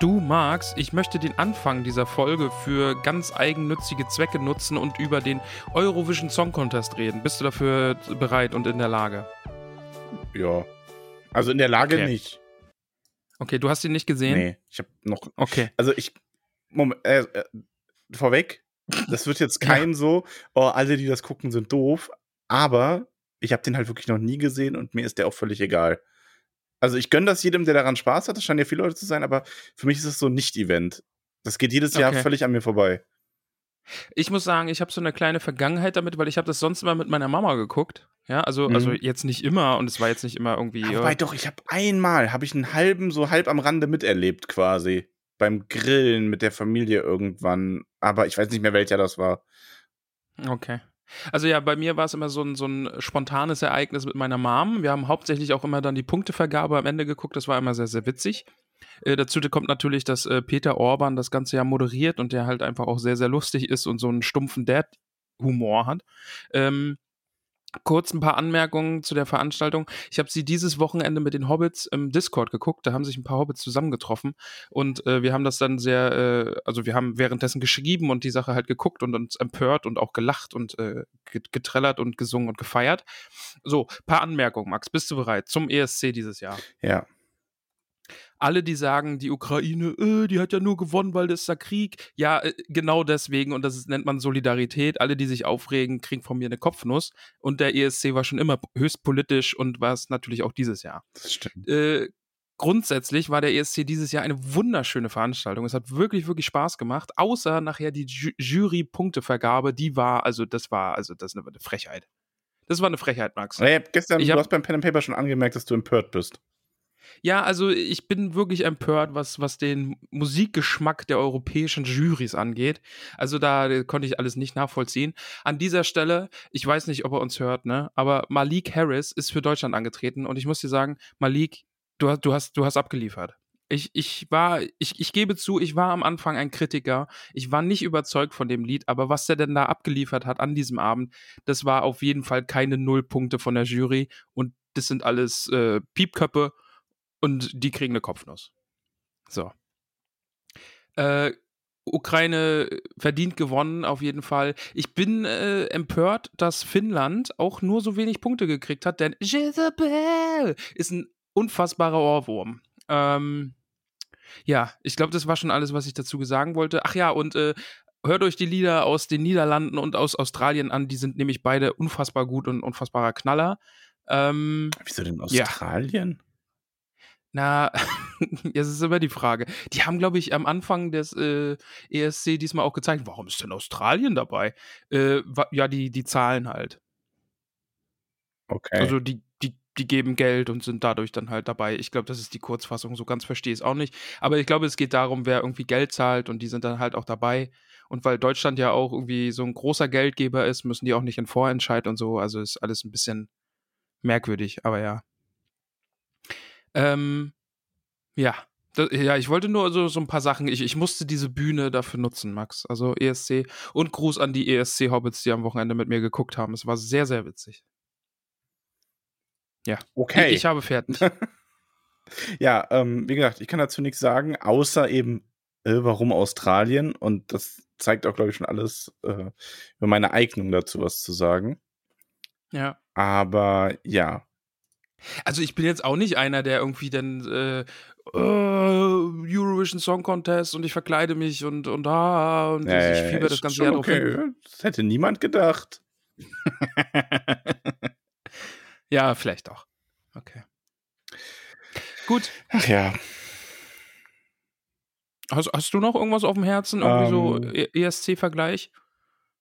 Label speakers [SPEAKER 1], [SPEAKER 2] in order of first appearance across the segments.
[SPEAKER 1] Du magst, ich möchte den Anfang dieser Folge für ganz eigennützige Zwecke nutzen und über den Eurovision Song Contest reden. Bist du dafür bereit und in der Lage?
[SPEAKER 2] Ja. Also in der Lage
[SPEAKER 1] Okay.
[SPEAKER 2] nicht.
[SPEAKER 1] Okay, du hast ihn nicht gesehen?
[SPEAKER 2] Nee, ich habe noch.
[SPEAKER 1] Okay.
[SPEAKER 2] Also ich. Moment, äh, äh, vorweg, das wird jetzt kein so, oh, alle, die das gucken, sind doof. Aber ich habe den halt wirklich noch nie gesehen und mir ist der auch völlig egal. Also ich gönne das jedem, der daran Spaß hat. Das scheinen ja viele Leute zu sein, aber für mich ist es so ein Nicht-Event. Das geht jedes Jahr
[SPEAKER 1] Okay.
[SPEAKER 2] völlig an mir vorbei.
[SPEAKER 1] Ich muss sagen, ich habe so eine kleine Vergangenheit damit, weil ich habe das sonst immer mit meiner Mama geguckt. Ja, also,
[SPEAKER 2] Mhm.
[SPEAKER 1] also jetzt nicht immer und es war jetzt nicht immer irgendwie.
[SPEAKER 2] Ja,
[SPEAKER 1] ja,
[SPEAKER 2] wobei doch, ich habe einmal, habe ich einen halben, so halb am Rande miterlebt quasi. Beim Grillen mit der Familie irgendwann. Aber ich weiß nicht mehr, welcher das war.
[SPEAKER 1] Okay. Also ja, bei mir war es immer so ein, so ein spontanes Ereignis mit meiner Mom. Wir haben hauptsächlich auch immer dann die Punktevergabe am Ende geguckt. Das war immer sehr, sehr witzig. Äh, dazu kommt natürlich, dass äh, Peter Orban das Ganze ja moderiert und der halt einfach auch sehr, sehr lustig ist und so einen stumpfen Dad-Humor hat. Ähm, kurz ein paar Anmerkungen zu der Veranstaltung. Ich habe sie dieses Wochenende mit den Hobbits im Discord geguckt. Da haben sich ein paar Hobbits zusammengetroffen und äh, wir haben das dann sehr, äh, also wir haben währenddessen geschrieben und die Sache halt geguckt und uns empört und auch gelacht und äh, get- getrellert und gesungen und gefeiert. So, paar Anmerkungen, Max. Bist du bereit zum ESC dieses Jahr?
[SPEAKER 2] Ja.
[SPEAKER 1] Alle, die sagen, die Ukraine, äh, die hat ja nur gewonnen, weil das ist ja Krieg. Ja, äh, genau deswegen, und das ist, nennt man Solidarität. Alle, die sich aufregen, kriegen von mir eine Kopfnuss. Und der ESC war schon immer höchst politisch und war es natürlich auch dieses Jahr.
[SPEAKER 2] Das stimmt.
[SPEAKER 1] Äh, grundsätzlich war der ESC dieses Jahr eine wunderschöne Veranstaltung. Es hat wirklich, wirklich Spaß gemacht, außer nachher die Ju Jury-Punktevergabe, die war, also das war, also das ist eine Frechheit. Das war eine Frechheit, Max.
[SPEAKER 2] Ich hab gestern,
[SPEAKER 1] Ich
[SPEAKER 2] du
[SPEAKER 1] hab-
[SPEAKER 2] hast beim Pen and Paper schon angemerkt, dass du empört bist.
[SPEAKER 1] Ja, also ich bin wirklich empört, was, was den Musikgeschmack der europäischen Jurys angeht. Also da äh, konnte ich alles nicht nachvollziehen. An dieser Stelle, ich weiß nicht, ob er uns hört, ne? Aber Malik Harris ist für Deutschland angetreten und ich muss dir sagen, Malik, du hast, du hast, du hast abgeliefert. Ich, ich war, ich, ich gebe zu, ich war am Anfang ein Kritiker. Ich war nicht überzeugt von dem Lied, aber was der denn da abgeliefert hat an diesem Abend, das war auf jeden Fall keine Nullpunkte von der Jury und das sind alles äh, Piepköppe und die kriegen eine Kopfnuss. So. Äh, Ukraine verdient gewonnen, auf jeden Fall. Ich bin äh, empört, dass Finnland auch nur so wenig Punkte gekriegt hat, denn Jezebel ist ein unfassbarer Ohrwurm. Ähm, ja, ich glaube, das war schon alles, was ich dazu sagen wollte. Ach ja, und äh, hört euch die Lieder aus den Niederlanden und aus Australien an. Die sind nämlich beide unfassbar gut und unfassbarer Knaller. Ähm,
[SPEAKER 2] Wieso denn
[SPEAKER 1] Ja. Na, jetzt ist immer die Frage. Die haben, glaube ich, am Anfang des äh, ESC diesmal auch gezeigt, warum ist denn Australien dabei? Äh, ja, die, die zahlen halt.
[SPEAKER 2] Okay.
[SPEAKER 1] Also die, die, die geben Geld und sind dadurch dann halt dabei. Ich glaube, das ist die Kurzfassung, so ganz verstehe ich es auch nicht. Aber ich glaube, es geht darum, wer irgendwie Geld zahlt und die sind dann halt auch dabei. Und weil Deutschland ja auch irgendwie so ein großer Geldgeber ist, müssen die auch nicht in Vorentscheid und so. Also ist alles ein bisschen merkwürdig, aber ja. Ähm, ja. Ja, ich wollte nur so, so ein paar Sachen. Ich, ich musste diese Bühne dafür nutzen, Max. Also ESC. Und Gruß an die ESC-Hobbits, die am Wochenende mit mir geguckt haben. Es war sehr, sehr witzig.
[SPEAKER 2] okay.
[SPEAKER 1] Ich, ich habe fertig.
[SPEAKER 2] ja, ähm, wie gesagt, ich kann dazu nichts sagen, außer eben, äh, warum Australien. Und das zeigt auch, glaube ich, schon alles äh, über meine Eignung dazu, was zu sagen.
[SPEAKER 1] ja.
[SPEAKER 2] Aber ja.
[SPEAKER 1] Also ich bin jetzt auch nicht einer, der irgendwie dann äh, äh, Eurovision Song Contest und ich verkleide mich und und ah und
[SPEAKER 2] ja,
[SPEAKER 1] ich fieber das ganze Jahr drauf
[SPEAKER 2] okay. Das hätte niemand gedacht.
[SPEAKER 1] Ja, vielleicht auch. Okay. Gut.
[SPEAKER 2] Ach ja.
[SPEAKER 1] Hast, hast du noch irgendwas auf dem Herzen? Irgendwie so
[SPEAKER 2] Ähm.
[SPEAKER 1] E- ESC-Vergleich?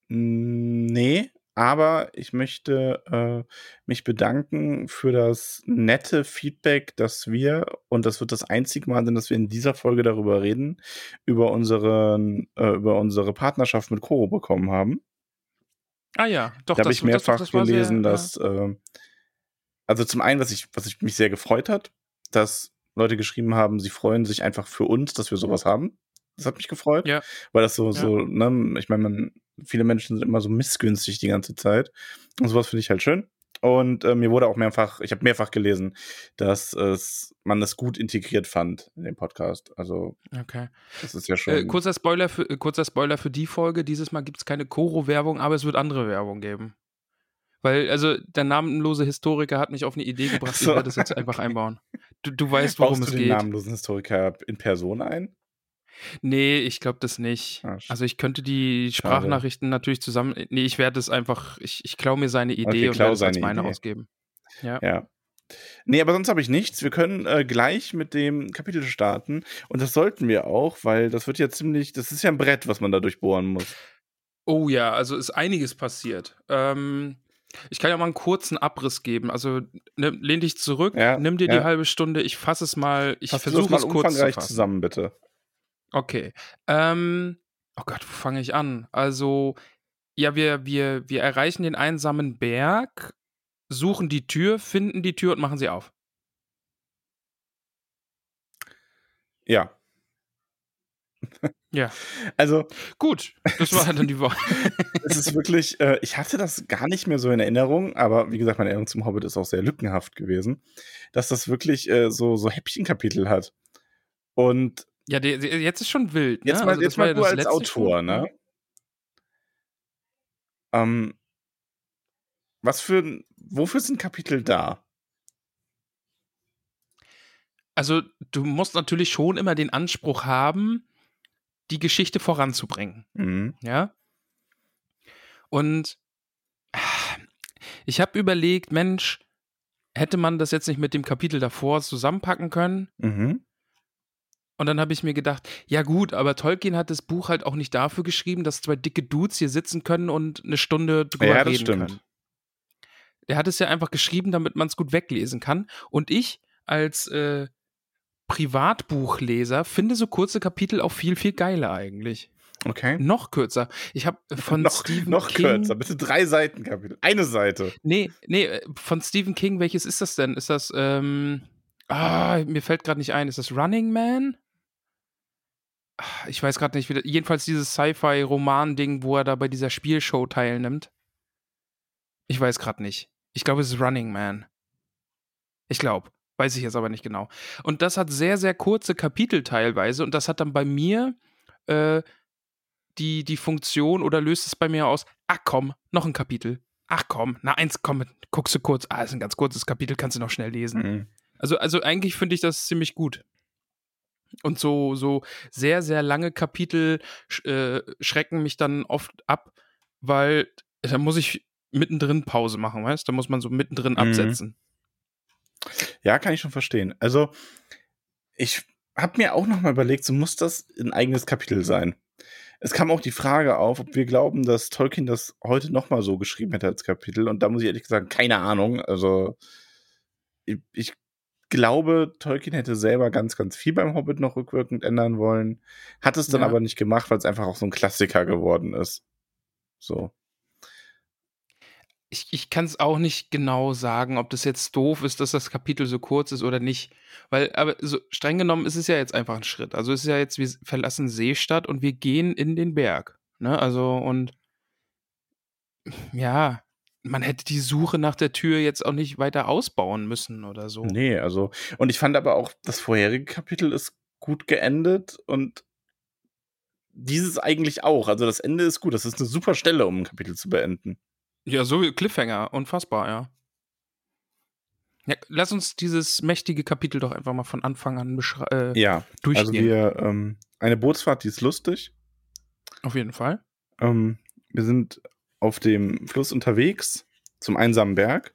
[SPEAKER 2] Mm, Nee, aber ich möchte äh, mich bedanken für das nette Feedback, dass wir, und das wird das einzige Mal sein, dass wir in dieser Folge darüber reden, über, unseren, äh, über unsere Partnerschaft mit Koro bekommen haben.
[SPEAKER 1] Ah ja, doch,
[SPEAKER 2] da habe ich mehrfach
[SPEAKER 1] das, das
[SPEAKER 2] gelesen,
[SPEAKER 1] sehr,
[SPEAKER 2] dass, äh, also zum einen, was ich, was ich mich sehr gefreut hat, dass Leute geschrieben haben, sie freuen sich einfach für uns, dass wir sowas haben. Das hat mich gefreut,
[SPEAKER 1] Ja.
[SPEAKER 2] weil das so,
[SPEAKER 1] Ja.
[SPEAKER 2] so, ne, ich meine, man, viele Menschen sind immer so missgünstig die ganze Zeit. Und sowas finde ich halt schön. Und äh, mir wurde auch mehrfach, ich habe mehrfach gelesen, dass es, man es gut integriert fand in dem Podcast. Also,
[SPEAKER 1] okay.
[SPEAKER 2] das ist ja schon.
[SPEAKER 1] Äh, kurzer, Spoiler für, äh, kurzer Spoiler für die Folge. Dieses Mal gibt es keine Koro-Werbung, aber es wird andere Werbung geben. Weil, also, der namenlose Historiker hat mich auf eine Idee gebracht,
[SPEAKER 2] Ach so.
[SPEAKER 1] ich werde das jetzt einfach einbauen. Du, du weißt, worum
[SPEAKER 2] Baust
[SPEAKER 1] es
[SPEAKER 2] du den
[SPEAKER 1] geht.
[SPEAKER 2] namenlosen Historiker in Person ein?
[SPEAKER 1] Nee, ich glaube das nicht.
[SPEAKER 2] Ah, sch-
[SPEAKER 1] Also ich könnte die Sprachnachrichten natürlich zusammen. Nee, ich werde es einfach, ich, ich klaue mir seine Idee
[SPEAKER 2] Okay,
[SPEAKER 1] und werde es als meine
[SPEAKER 2] Idee.
[SPEAKER 1] ausgeben. Ja.
[SPEAKER 2] Ja. Nee, aber sonst habe ich nichts. Wir können äh, gleich mit dem Kapitel starten. Und das sollten wir auch, weil das wird ja ziemlich, das ist ja ein Brett, was man da durchbohren muss.
[SPEAKER 1] Oh ja, also ist einiges passiert. Ähm, ich kann ja mal einen kurzen Abriss geben. Also ne, lehn dich zurück,
[SPEAKER 2] Ja,
[SPEAKER 1] nimm dir
[SPEAKER 2] ja.
[SPEAKER 1] die halbe Stunde, ich fasse es mal, ich versuche
[SPEAKER 2] mal
[SPEAKER 1] es kurz zu fassen.
[SPEAKER 2] zusammen, bitte.
[SPEAKER 1] Okay. Ähm, oh Gott, wo fange ich an? Also, ja, wir, wir, wir erreichen den einsamen Berg, suchen die Tür, finden die Tür und machen sie auf.
[SPEAKER 2] Ja.
[SPEAKER 1] Ja.
[SPEAKER 2] Also,
[SPEAKER 1] Gut, das war dann die Woche.
[SPEAKER 2] es ist wirklich, äh, ich hatte das gar nicht mehr so in Erinnerung, aber wie gesagt, meine Erinnerung zum Hobbit ist auch sehr lückenhaft gewesen, dass das wirklich äh, so, so Häppchenkapitel hat. Und
[SPEAKER 1] Ja, der, der, jetzt ist schon wild. Ne?
[SPEAKER 2] jetzt mal,
[SPEAKER 1] Also,
[SPEAKER 2] jetzt mal du als Autor,
[SPEAKER 1] schon.
[SPEAKER 2] ne? Ähm, was für, ein- wofür sind Kapitel da?
[SPEAKER 1] Also, du musst natürlich schon immer den Anspruch haben, die Geschichte voranzubringen.
[SPEAKER 2] Mhm.
[SPEAKER 1] Ja. Und ich habe überlegt, Mensch, hätte man das jetzt nicht mit dem Kapitel davor zusammenpacken können?
[SPEAKER 2] Mhm.
[SPEAKER 1] Und dann habe ich mir gedacht, ja gut, aber Tolkien hat das Buch halt auch nicht dafür geschrieben, dass zwei dicke Dudes hier sitzen können und eine Stunde drüber
[SPEAKER 2] Ja, das
[SPEAKER 1] reden
[SPEAKER 2] stimmt.
[SPEAKER 1] können. Der hat es ja einfach geschrieben, damit man es gut weglesen kann. Und ich als äh, Privatbuchleser finde so kurze Kapitel auch viel, viel geiler eigentlich.
[SPEAKER 2] Okay.
[SPEAKER 1] Noch kürzer. Ich habe von
[SPEAKER 2] noch
[SPEAKER 1] Stephen
[SPEAKER 2] noch
[SPEAKER 1] King.
[SPEAKER 2] kürzer, bitte drei Seiten Kapitel. Eine Seite.
[SPEAKER 1] Nee, nee, äh, von Stephen King, welches ist das denn? Ist das, ähm, ah, mir fällt gerade nicht ein. Ist das Running Man? Ich weiß gerade nicht, wie das, jedenfalls dieses Sci-Fi-Roman-Ding, wo er da bei dieser Spielshow teilnimmt. Ich weiß gerade nicht. Ich glaube, es ist Running Man. Ich glaube. Weiß ich jetzt aber nicht genau. Und das hat sehr, sehr kurze Kapitel teilweise und das hat dann bei mir äh, die, die Funktion oder löst es bei mir aus, ach komm, noch ein Kapitel. Ach komm, na eins, komm, guckst du kurz. Ah, ist ein ganz kurzes Kapitel, kannst du noch schnell lesen.
[SPEAKER 2] Mhm.
[SPEAKER 1] Also, also eigentlich finde ich das ziemlich gut. Und so, so sehr, sehr lange Kapitel äh, schrecken mich dann oft ab, weil da muss ich mittendrin Pause machen, weißt du? Da muss man so mittendrin
[SPEAKER 2] Mhm.
[SPEAKER 1] absetzen.
[SPEAKER 2] Ja, kann ich schon verstehen. Also, ich habe mir auch noch mal überlegt, so muss das ein eigenes Kapitel sein. Es kam auch die Frage auf, ob wir glauben, dass Tolkien das heute noch mal so geschrieben hätte als Kapitel. Und da muss ich ehrlich gesagt, keine Ahnung. Also, ich, ich glaube, Tolkien hätte selber ganz, ganz viel beim Hobbit noch rückwirkend ändern wollen. Hat es dann
[SPEAKER 1] Ja.
[SPEAKER 2] aber nicht gemacht, weil es einfach auch so ein Klassiker geworden ist. So.
[SPEAKER 1] Ich, ich kann es auch nicht genau sagen, ob das jetzt doof ist, dass das Kapitel so kurz ist oder nicht. Weil, aber so streng genommen ist es ja jetzt einfach ein Schritt. Also es ist ja jetzt, wir verlassen Seestadt und wir gehen in den Berg. Ne? Also und ja, man hätte die Suche nach der Tür jetzt auch nicht weiter ausbauen müssen oder so.
[SPEAKER 2] Nee, also, und ich fand aber auch, das vorherige Kapitel ist gut geendet und dieses eigentlich auch. Also das Ende ist gut. Das ist eine super Stelle, um ein Kapitel zu beenden.
[SPEAKER 1] Ja, so wie Cliffhanger, unfassbar, ja. ja. Lass uns dieses mächtige Kapitel doch einfach mal von Anfang an äh,
[SPEAKER 2] Ja, also
[SPEAKER 1] durchgehen.
[SPEAKER 2] wir, ähm, eine Bootsfahrt, die ist lustig.
[SPEAKER 1] Auf jeden Fall.
[SPEAKER 2] Ähm, wir sind auf dem Fluss unterwegs zum einsamen Berg.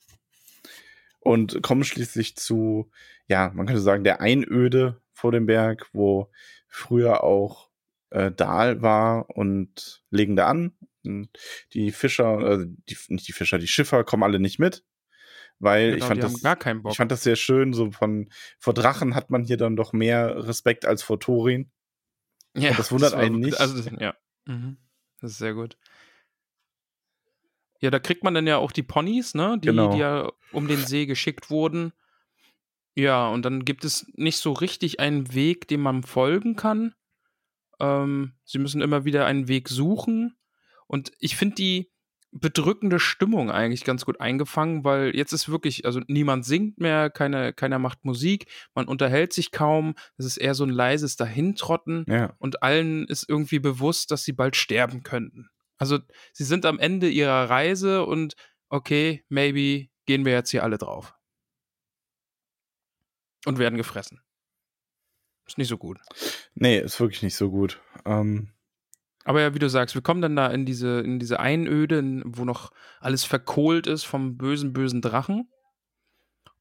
[SPEAKER 2] und kommen schließlich zu, ja, man könnte sagen, der Einöde vor dem Berg, wo früher auch äh, Dahl war und legen da an. Und die Fischer, äh, die, nicht die Fischer, die Schiffer kommen alle nicht mit. Weil
[SPEAKER 1] Genau,
[SPEAKER 2] ich fand das,
[SPEAKER 1] gar keinen Bock.
[SPEAKER 2] ich fand das sehr schön, so von, vor Drachen hat man hier dann doch mehr Respekt als vor Thorin.
[SPEAKER 1] Ja,
[SPEAKER 2] das wundert
[SPEAKER 1] war
[SPEAKER 2] einen nicht.
[SPEAKER 1] Also, das- ja. Mhm. Das ist sehr gut. Ja, da kriegt man dann ja auch die Ponys, ne? Die,
[SPEAKER 2] Genau.
[SPEAKER 1] die ja um den See geschickt wurden. Ja, und dann gibt es nicht so richtig einen Weg, dem man folgen kann. Ähm, sie müssen immer wieder einen Weg suchen. Und ich finde die bedrückende Stimmung eigentlich ganz gut eingefangen, weil jetzt ist wirklich, also niemand singt mehr, keine, keiner macht Musik, man unterhält sich kaum. Es ist eher so ein leises Dahintrotten
[SPEAKER 2] Ja.
[SPEAKER 1] und allen ist irgendwie bewusst, dass sie bald sterben könnten. Also sie sind am Ende ihrer Reise und okay, maybe gehen wir jetzt hier alle drauf. Und werden gefressen. Ist nicht so gut.
[SPEAKER 2] Nee, ist wirklich nicht so gut. Ähm,
[SPEAKER 1] Aber ja, wie du sagst, wir kommen dann da in diese, in diese Einöde, in- wo noch alles verkohlt ist vom bösen, bösen Drachen.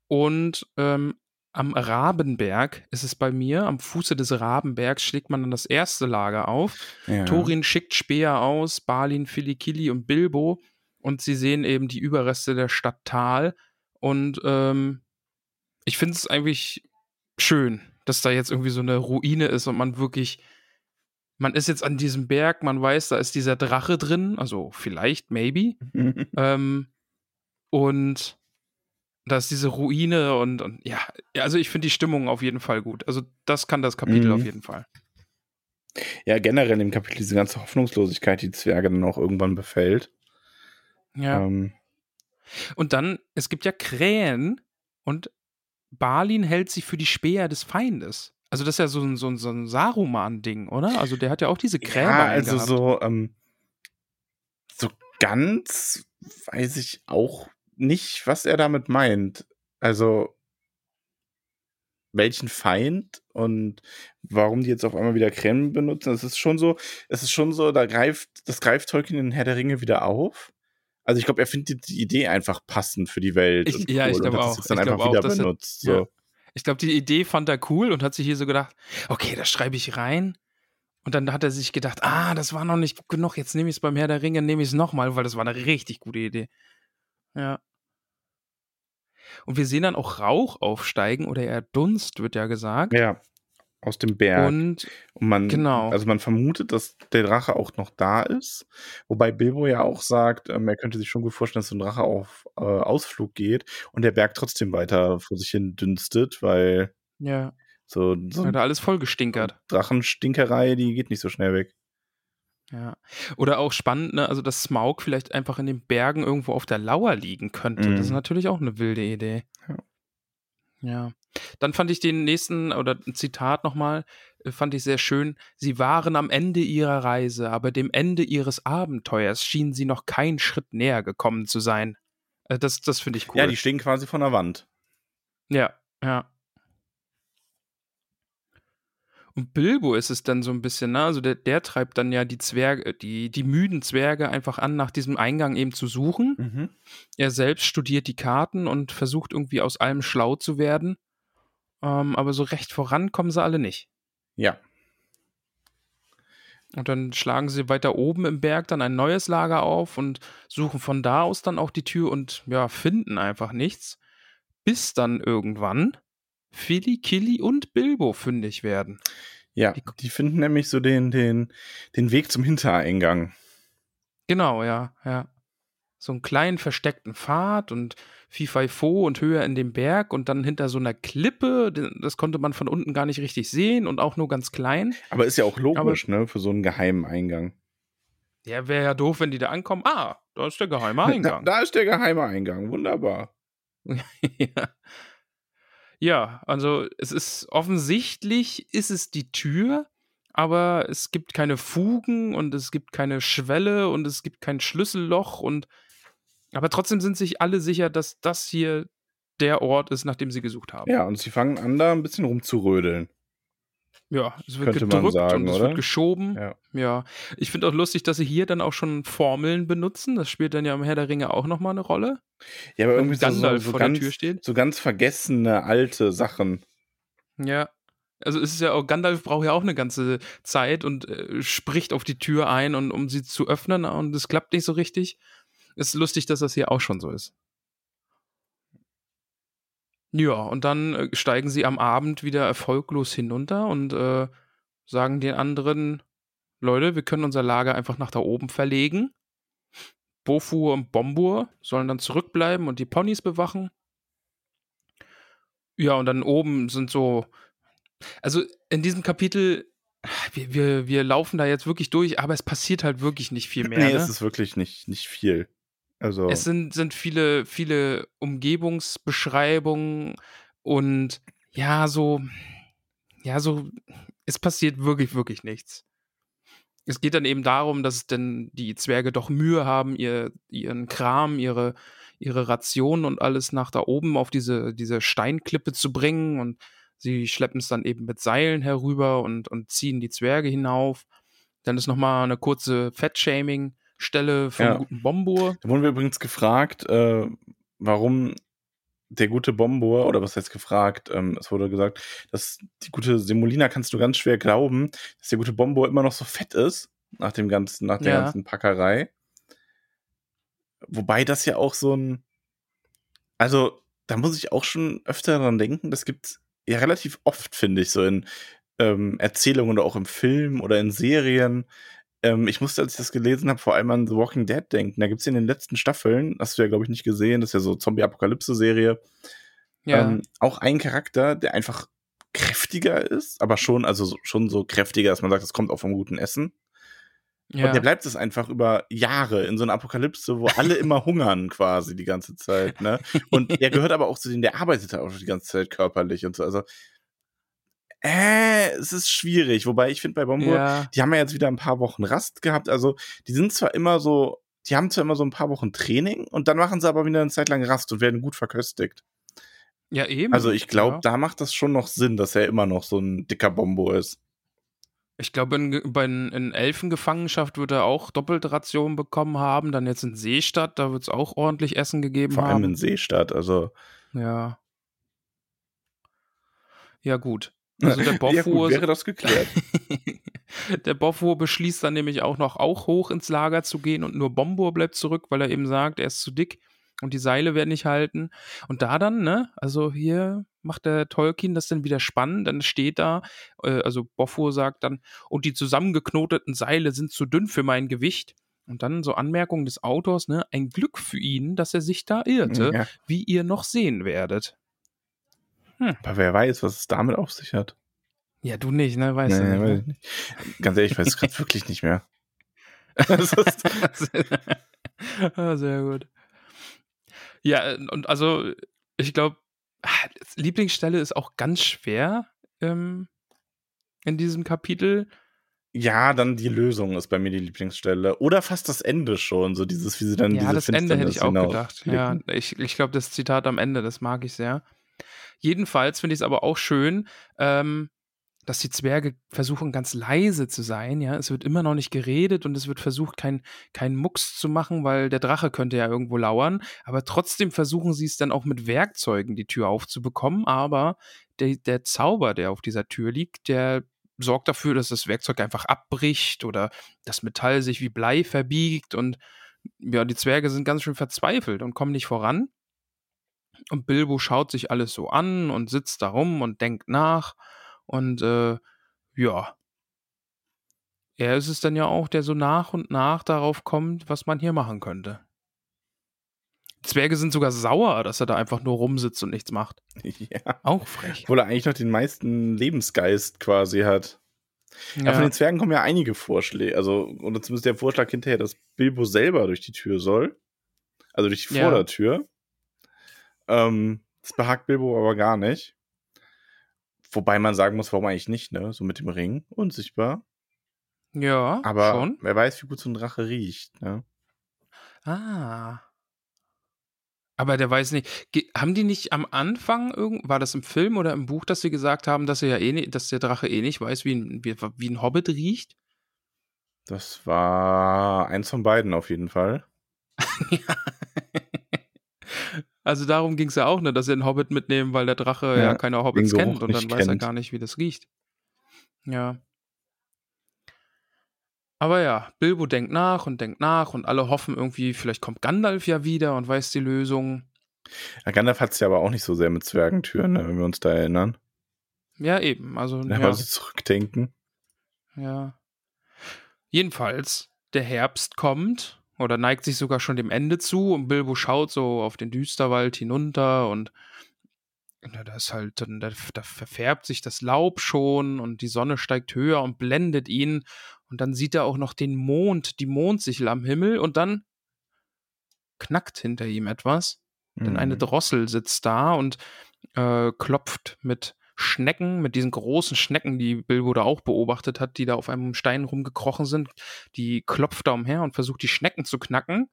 [SPEAKER 1] Und ähm, am Rabenberg ist es bei mir, am Fuße des Rabenbergs schlägt man dann das erste Lager auf.
[SPEAKER 2] ja.
[SPEAKER 1] Thorin schickt Speer aus, Balin, Filikili und Bilbo und sie sehen eben die Überreste der Stadt Tal. Und ähm, ich finde es eigentlich schön, dass da jetzt irgendwie so eine Ruine ist und man wirklich, man ist jetzt an diesem Berg, man weiß, da ist dieser Drache drin, also vielleicht, maybe. Ähm, und da ist diese Ruine und, und ja, also ich finde die Stimmung auf jeden Fall gut. Also das kann das Kapitel
[SPEAKER 2] Mhm.
[SPEAKER 1] auf jeden Fall.
[SPEAKER 2] ja, generell im Kapitel diese ganze Hoffnungslosigkeit, die Zwerge dann auch irgendwann befällt.
[SPEAKER 1] Ja.
[SPEAKER 2] Ähm,
[SPEAKER 1] Und dann, es gibt ja Krähen und Balin hält sie für die Speer des Feindes. Also das ist ja so ein, so ein, so ein Saruman-Ding, oder? Also der hat ja auch diese Krähen.
[SPEAKER 2] ja, also so, ähm, so ganz weiß ich auch nicht, was er damit meint. Also, welchen Feind und warum die jetzt auf einmal wieder Krähen benutzen. Es ist schon so, es ist schon so, da greift, das greift Tolkien in Herr der Ringe wieder auf. Also ich glaube, er findet die Idee einfach passend für die Welt.
[SPEAKER 1] Ich- ja, ich
[SPEAKER 2] und
[SPEAKER 1] glaube auch. Ich
[SPEAKER 2] einfach
[SPEAKER 1] glaube auch,
[SPEAKER 2] wieder
[SPEAKER 1] dass er-
[SPEAKER 2] benutzt.
[SPEAKER 1] ja.
[SPEAKER 2] So.
[SPEAKER 1] Ich glaube, die Idee fand er cool und hat sich hier so gedacht, okay, das schreibe ich rein. Und dann hat er sich gedacht, ah, das war noch nicht gut genug, jetzt nehme ich es beim Herr der Ringe, nehme ich es nochmal, weil das war eine richtig gute Idee. Ja. Und wir sehen dann auch Rauch aufsteigen oder eher Dunst, wird ja gesagt.
[SPEAKER 2] Ja, aus dem Berg.
[SPEAKER 1] Und
[SPEAKER 2] Und man,
[SPEAKER 1] Genau.
[SPEAKER 2] also man vermutet, dass der Drache auch noch da ist. Wobei Bilbo ja auch sagt, ähm, er könnte sich schon gut vorstellen, dass so ein Drache auf äh, Ausflug geht und der Berg trotzdem weiter vor sich hin dünstet, weil
[SPEAKER 1] ja,
[SPEAKER 2] so, so
[SPEAKER 1] hat alles vollgestinkert.
[SPEAKER 2] Drachenstinkerei, die geht nicht so schnell weg.
[SPEAKER 1] Ja. Oder auch spannend, ne? also dass Smaug vielleicht einfach in den Bergen irgendwo auf der Lauer liegen könnte. Das ist
[SPEAKER 2] Mhm.
[SPEAKER 1] natürlich auch eine wilde Idee.
[SPEAKER 2] Ja.
[SPEAKER 1] Ja. Dann fand ich den nächsten, oder ein Zitat nochmal, äh, fand ich sehr schön. Sie waren am Ende ihrer Reise, aber dem Ende ihres Abenteuers schienen sie noch keinen Schritt näher gekommen zu sein. Äh, Das, das finde ich cool.
[SPEAKER 2] Ja, die stehen quasi von der Wand.
[SPEAKER 1] Ja, ja. Und Bilbo ist es dann so ein bisschen, ne? Also der, der treibt dann ja die Zwerge, die, die müden Zwerge einfach an, nach diesem Eingang eben zu suchen.
[SPEAKER 2] Mhm.
[SPEAKER 1] Er selbst studiert die Karten und versucht irgendwie aus allem schlau zu werden. Ähm, aber so recht voran kommen sie alle nicht.
[SPEAKER 2] Ja.
[SPEAKER 1] Und dann schlagen sie weiter oben im Berg dann ein neues Lager auf und suchen von da aus dann auch die Tür und ja, finden einfach nichts. Bis dann irgendwann Philly, Killy und Bilbo fündig werden.
[SPEAKER 2] Ja,
[SPEAKER 1] Die-
[SPEAKER 2] die finden nämlich so den, den, den Weg zum Hintereingang.
[SPEAKER 1] Genau, ja, ja. So einen kleinen versteckten Pfad und Fifai-Fo und höher in dem Berg und dann hinter so einer Klippe. Das konnte man von unten gar nicht richtig sehen und auch nur ganz klein.
[SPEAKER 2] Aber ist ja auch logisch, ne, für so einen geheimen Eingang.
[SPEAKER 1] Ja, wäre ja doof, wenn die da ankommen. Ah, da ist der geheime
[SPEAKER 2] Da,
[SPEAKER 1] Eingang.
[SPEAKER 2] da ist der geheime Eingang. Wunderbar.
[SPEAKER 1] ja. Ja, also es ist offensichtlich, ist es die Tür, aber es gibt keine Fugen und es gibt keine Schwelle und es gibt kein Schlüsselloch und aber trotzdem sind sich alle sicher, dass das hier der Ort ist, nach dem sie gesucht haben.
[SPEAKER 2] Ja, und sie fangen an, da ein bisschen rumzurödeln.
[SPEAKER 1] Ja, es wird gedrückt
[SPEAKER 2] sagen,
[SPEAKER 1] und es
[SPEAKER 2] oder?
[SPEAKER 1] wird geschoben.
[SPEAKER 2] Ja.
[SPEAKER 1] Ja. Ich finde auch lustig, dass sie hier dann auch schon Formeln benutzen. Das spielt dann ja im Herr der Ringe auch nochmal eine Rolle.
[SPEAKER 2] Ja, aber irgendwie so, so,
[SPEAKER 1] Gandalf
[SPEAKER 2] so,
[SPEAKER 1] vor der
[SPEAKER 2] ganz,
[SPEAKER 1] Tür steht.
[SPEAKER 2] so ganz vergessene alte Sachen.
[SPEAKER 1] Ja. Also es ist ja auch, Gandalf braucht ja auch eine ganze Zeit und äh, spricht auf die Tür ein, und, um sie zu öffnen und es klappt nicht so richtig. Ist lustig, dass das hier auch schon so ist. Ja, und dann äh, steigen sie am Abend wieder erfolglos hinunter und äh, sagen den anderen, Leute, wir können unser Lager einfach nach da oben verlegen. Bofur und Bombur sollen dann zurückbleiben und die Ponys bewachen. Ja, und dann oben sind so. Also in diesem Kapitel, wir, wir, wir laufen da jetzt wirklich durch, aber es passiert halt wirklich nicht viel mehr.
[SPEAKER 2] nee,
[SPEAKER 1] ne?
[SPEAKER 2] es ist wirklich nicht, nicht viel. Also,
[SPEAKER 1] Es sind, sind viele, viele Umgebungsbeschreibungen und ja, so, ja, so, es passiert wirklich, wirklich nichts. Es geht dann eben darum, dass denn die Zwerge doch Mühe haben, ihr, ihren Kram, ihre, ihre Rationen und alles nach da oben auf diese, diese Steinklippe zu bringen und sie schleppen es dann eben mit Seilen herüber und, und ziehen die Zwerge hinauf. Dann ist nochmal eine kurze Fettshaming-Stelle vom
[SPEAKER 2] Ja.
[SPEAKER 1] guten Bombur.
[SPEAKER 2] da wurden wir übrigens gefragt, äh, warum der gute Bombor, oder was heißt gefragt, ähm, es wurde gesagt, dass die gute Semolina kannst du ganz schwer glauben, dass der gute Bombor immer noch so fett ist, nach dem ganzen, nach der
[SPEAKER 1] Ja.
[SPEAKER 2] ganzen Packerei. Wobei das ja auch so ein, also da muss ich auch schon öfter dran denken, das gibt's ja relativ oft, finde ich, so in ähm, Erzählungen oder auch im Film oder in Serien. Ähm, ich musste, als ich das gelesen habe, vor allem an The Walking Dead denken. Da gibt's in den letzten Staffeln, hast du ja, glaube ich, nicht gesehen, das ist ja so Zombie-Apokalypse-Serie,
[SPEAKER 1] Ja.
[SPEAKER 2] ähm, auch ein Charakter, der einfach kräftiger ist, aber schon, also so- schon so kräftiger, dass man sagt, das kommt auch vom guten Essen.
[SPEAKER 1] ja.
[SPEAKER 2] Und der bleibt es einfach über Jahre in so einer Apokalypse, wo alle immer hungern quasi die ganze Zeit. Ne? Und er gehört aber auch zu denen, der arbeitet auch die ganze Zeit körperlich und so. Also, äh, es ist schwierig. Wobei ich finde bei Bombo,
[SPEAKER 1] ja.
[SPEAKER 2] die haben ja jetzt wieder ein paar Wochen Rast gehabt. Also, die sind zwar immer so, die haben zwar immer so ein paar Wochen Training und dann machen sie aber wieder eine Zeit lang Rast und werden gut verköstigt.
[SPEAKER 1] ja, eben.
[SPEAKER 2] Also, ich glaube,
[SPEAKER 1] ja.
[SPEAKER 2] da macht das schon noch Sinn, dass er immer noch so ein dicker Bombo ist.
[SPEAKER 1] Ich glaube, in, bei, in Elfengefangenschaft wird er auch doppelte Rationen bekommen haben. Dann jetzt in Seestadt, da wird es auch ordentlich Essen gegeben
[SPEAKER 2] Vor allem
[SPEAKER 1] haben.
[SPEAKER 2] in Seestadt. Also,
[SPEAKER 1] Ja. Ja, gut. Also der
[SPEAKER 2] ja,
[SPEAKER 1] Bofur,
[SPEAKER 2] gut, wäre das geklärt.
[SPEAKER 1] der Bofur beschließt dann nämlich auch noch auch hoch ins Lager zu gehen und nur Bombur bleibt zurück, weil er eben sagt, er ist zu dick und die Seile werden nicht halten. Und da dann, ne, also hier macht der Tolkien das dann wieder spannend, dann steht da, äh, also Bofur sagt dann, und die zusammengeknoteten Seile sind zu dünn für mein Gewicht. Und dann so Anmerkung des Autors, ne, ein Glück für ihn, dass er sich da irrte,
[SPEAKER 2] Ja.
[SPEAKER 1] wie ihr noch sehen werdet.
[SPEAKER 2] Aber wer weiß, was es damit auf sich hat.
[SPEAKER 1] Ja, du nicht, ne, weißt
[SPEAKER 2] Nee,
[SPEAKER 1] du
[SPEAKER 2] weiß
[SPEAKER 1] nicht.
[SPEAKER 2] ich nicht. Ganz ehrlich, ich weiß es gerade wirklich nicht mehr. Das ist,
[SPEAKER 1] Ne? ah, sehr gut. Ja, und also, ich glaube, Lieblingsstelle ist auch ganz schwer ähm, in diesem Kapitel.
[SPEAKER 2] ja, dann die Lösung ist bei mir die Lieblingsstelle. Oder fast das Ende schon, so dieses, wie sie dann
[SPEAKER 1] Ja,
[SPEAKER 2] diese
[SPEAKER 1] das Ende hätte ich auch gedacht. Ja, ich, ich glaube, das Zitat am Ende, das mag ich sehr. Jedenfalls finde ich es aber auch schön, ähm, dass die Zwerge versuchen, ganz leise zu sein. Ja, es wird immer noch nicht geredet und es wird versucht, kein, kein Mucks zu machen, weil der Drache könnte ja irgendwo lauern. Aber trotzdem versuchen sie es dann auch mit Werkzeugen, die Tür aufzubekommen. Aber der, der Zauber, der auf dieser Tür liegt, der sorgt dafür, dass das Werkzeug einfach abbricht oder das Metall sich wie Blei verbiegt und ja, die Zwerge sind ganz schön verzweifelt und kommen nicht voran. Und Bilbo schaut sich alles so an und sitzt da rum und denkt nach. Und äh, ja, er ist es dann ja auch, der so nach und nach darauf kommt, was man hier machen könnte. Zwerge sind sogar sauer, dass er da einfach nur rumsitzt und nichts macht.
[SPEAKER 2] Ja.
[SPEAKER 1] Auch frech.
[SPEAKER 2] Obwohl er eigentlich noch den meisten Lebensgeist quasi hat. Ja. von den Zwergen kommen ja einige Vorschläge. Also, oder zumindest der Vorschlag hinterher, dass Bilbo selber durch die Tür soll. Also durch die
[SPEAKER 1] Ja.
[SPEAKER 2] Ähm, das behagt Bilbo aber gar nicht. Wobei man sagen muss, warum eigentlich nicht, ne? So mit dem Ring, unsichtbar.
[SPEAKER 1] ja,
[SPEAKER 2] Aber
[SPEAKER 1] schon.
[SPEAKER 2] wer weiß, wie gut so ein Drache riecht, ne?
[SPEAKER 1] Ah. Aber der weiß nicht. Ge haben die nicht am Anfang irgend war das im Film oder im Buch, dass sie gesagt haben, dass er ja eh nicht, dass der Drache eh nicht weiß, wie ein, wie, wie ein Hobbit riecht?
[SPEAKER 2] Das war eins von beiden auf jeden Fall.
[SPEAKER 1] ja. Also darum ging es ja auch, ne, dass sie einen Hobbit mitnehmen, weil der Drache ja,
[SPEAKER 2] Ja,
[SPEAKER 1] keine Hobbits kennt und dann weiß er
[SPEAKER 2] kennt.
[SPEAKER 1] gar nicht, wie das riecht. Ja. Aber ja, Bilbo denkt nach und denkt nach und alle hoffen irgendwie, vielleicht kommt Gandalf ja wieder und weiß die Lösung.
[SPEAKER 2] Ja, Gandalf hat es ja aber auch nicht so sehr mit Zwergentüren, ne, wenn wir uns da erinnern.
[SPEAKER 1] Ja, eben. Also,
[SPEAKER 2] Wenn wir
[SPEAKER 1] ja,
[SPEAKER 2] also zurückdenken.
[SPEAKER 1] ja. Jedenfalls, der Herbst kommt oder neigt sich sogar schon dem Ende zu und Bilbo schaut so auf den Düsterwald hinunter und na, da ist halt, da, da verfärbt sich das Laub schon und die Sonne steigt höher und blendet ihn. Und dann sieht er auch noch den Mond, die Mondsichel am Himmel und dann knackt hinter ihm etwas. Denn eine
[SPEAKER 2] Mhm.
[SPEAKER 1] Drossel sitzt da und äh, klopft mit Schnecken, mit diesen großen Schnecken, die Bilbo da auch beobachtet hat, die da auf einem Stein rumgekrochen sind. Die klopft da umher und versucht, die Schnecken zu knacken.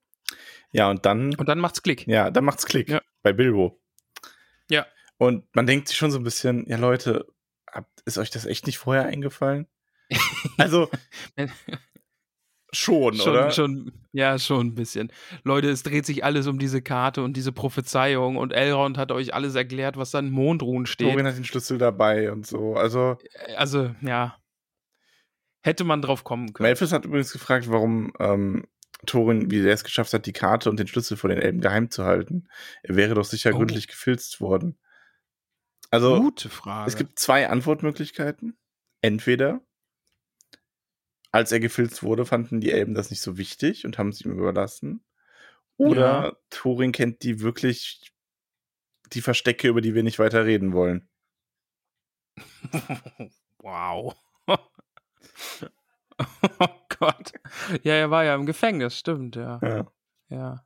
[SPEAKER 2] Ja, und dann,
[SPEAKER 1] Und dann macht's Klick.
[SPEAKER 2] ja, dann macht's Klick
[SPEAKER 1] Ja.
[SPEAKER 2] bei Bilbo.
[SPEAKER 1] Ja.
[SPEAKER 2] Und man denkt sich schon so ein bisschen, ja Leute, ist euch das echt nicht vorher eingefallen? Also schon,
[SPEAKER 1] schon,
[SPEAKER 2] oder?
[SPEAKER 1] schon, ja, schon ein bisschen. Leute, es dreht sich alles um diese Karte und diese Prophezeiung und Elrond hat euch alles erklärt, was da in Mondruhen steht.
[SPEAKER 2] Dorin hat den Schlüssel dabei und so. Also,
[SPEAKER 1] Also, ja. Hätte man drauf kommen können.
[SPEAKER 2] Melfis hat übrigens gefragt, warum ähm, Thorin, wie er es geschafft hat, die Karte und den Schlüssel vor den Elben geheim zu halten. Er wäre doch sicher
[SPEAKER 1] Oh.
[SPEAKER 2] gründlich gefilzt worden. Also,
[SPEAKER 1] Gute Frage.
[SPEAKER 2] es gibt zwei Antwortmöglichkeiten. Entweder, als er gefilzt wurde, fanden die Elben das nicht so wichtig und haben es ihm überlassen. Oder
[SPEAKER 1] Ja.
[SPEAKER 2] Thorin kennt die wirklich die Verstecke, über die wir nicht weiter reden wollen.
[SPEAKER 1] wow. oh Gott. Ja, er war ja im Gefängnis, stimmt, ja.
[SPEAKER 2] Ja.
[SPEAKER 1] Ja.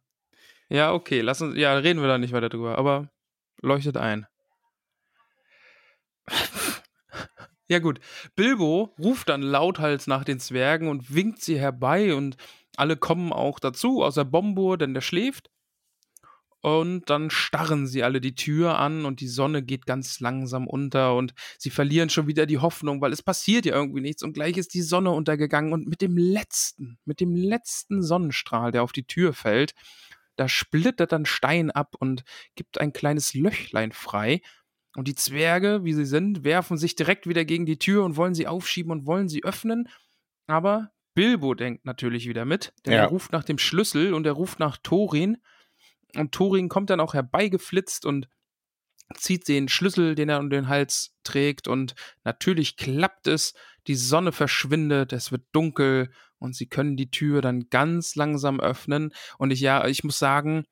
[SPEAKER 1] Ja, okay, lass uns, ja, reden wir da nicht weiter drüber, aber leuchtet ein. Ja, gut. Bilbo ruft dann lauthals nach den Zwergen und winkt sie herbei und alle kommen auch dazu, außer Bombur, denn der schläft. Und dann starren sie alle die Tür an und die Sonne geht ganz langsam unter und sie verlieren schon wieder die Hoffnung, weil es passiert ja irgendwie nichts und gleich ist die Sonne untergegangen und mit dem letzten, mit dem letzten Sonnenstrahl, der auf die Tür fällt, da splittert dann Stein ab und gibt ein kleines Löchlein frei. Und die Zwerge, wie sie sind, werfen sich direkt wieder gegen die Tür und wollen sie aufschieben und wollen sie öffnen. Aber Bilbo denkt natürlich wieder mit, denn
[SPEAKER 2] Ja.
[SPEAKER 1] er ruft nach dem Schlüssel und er ruft nach Thorin. Und Thorin kommt dann auch herbeigeflitzt und zieht den Schlüssel, den er um den Hals trägt. Und natürlich klappt es. Die Sonne verschwindet, es wird dunkel und sie können die Tür dann ganz langsam öffnen. Und ich, ja, ich muss sagen,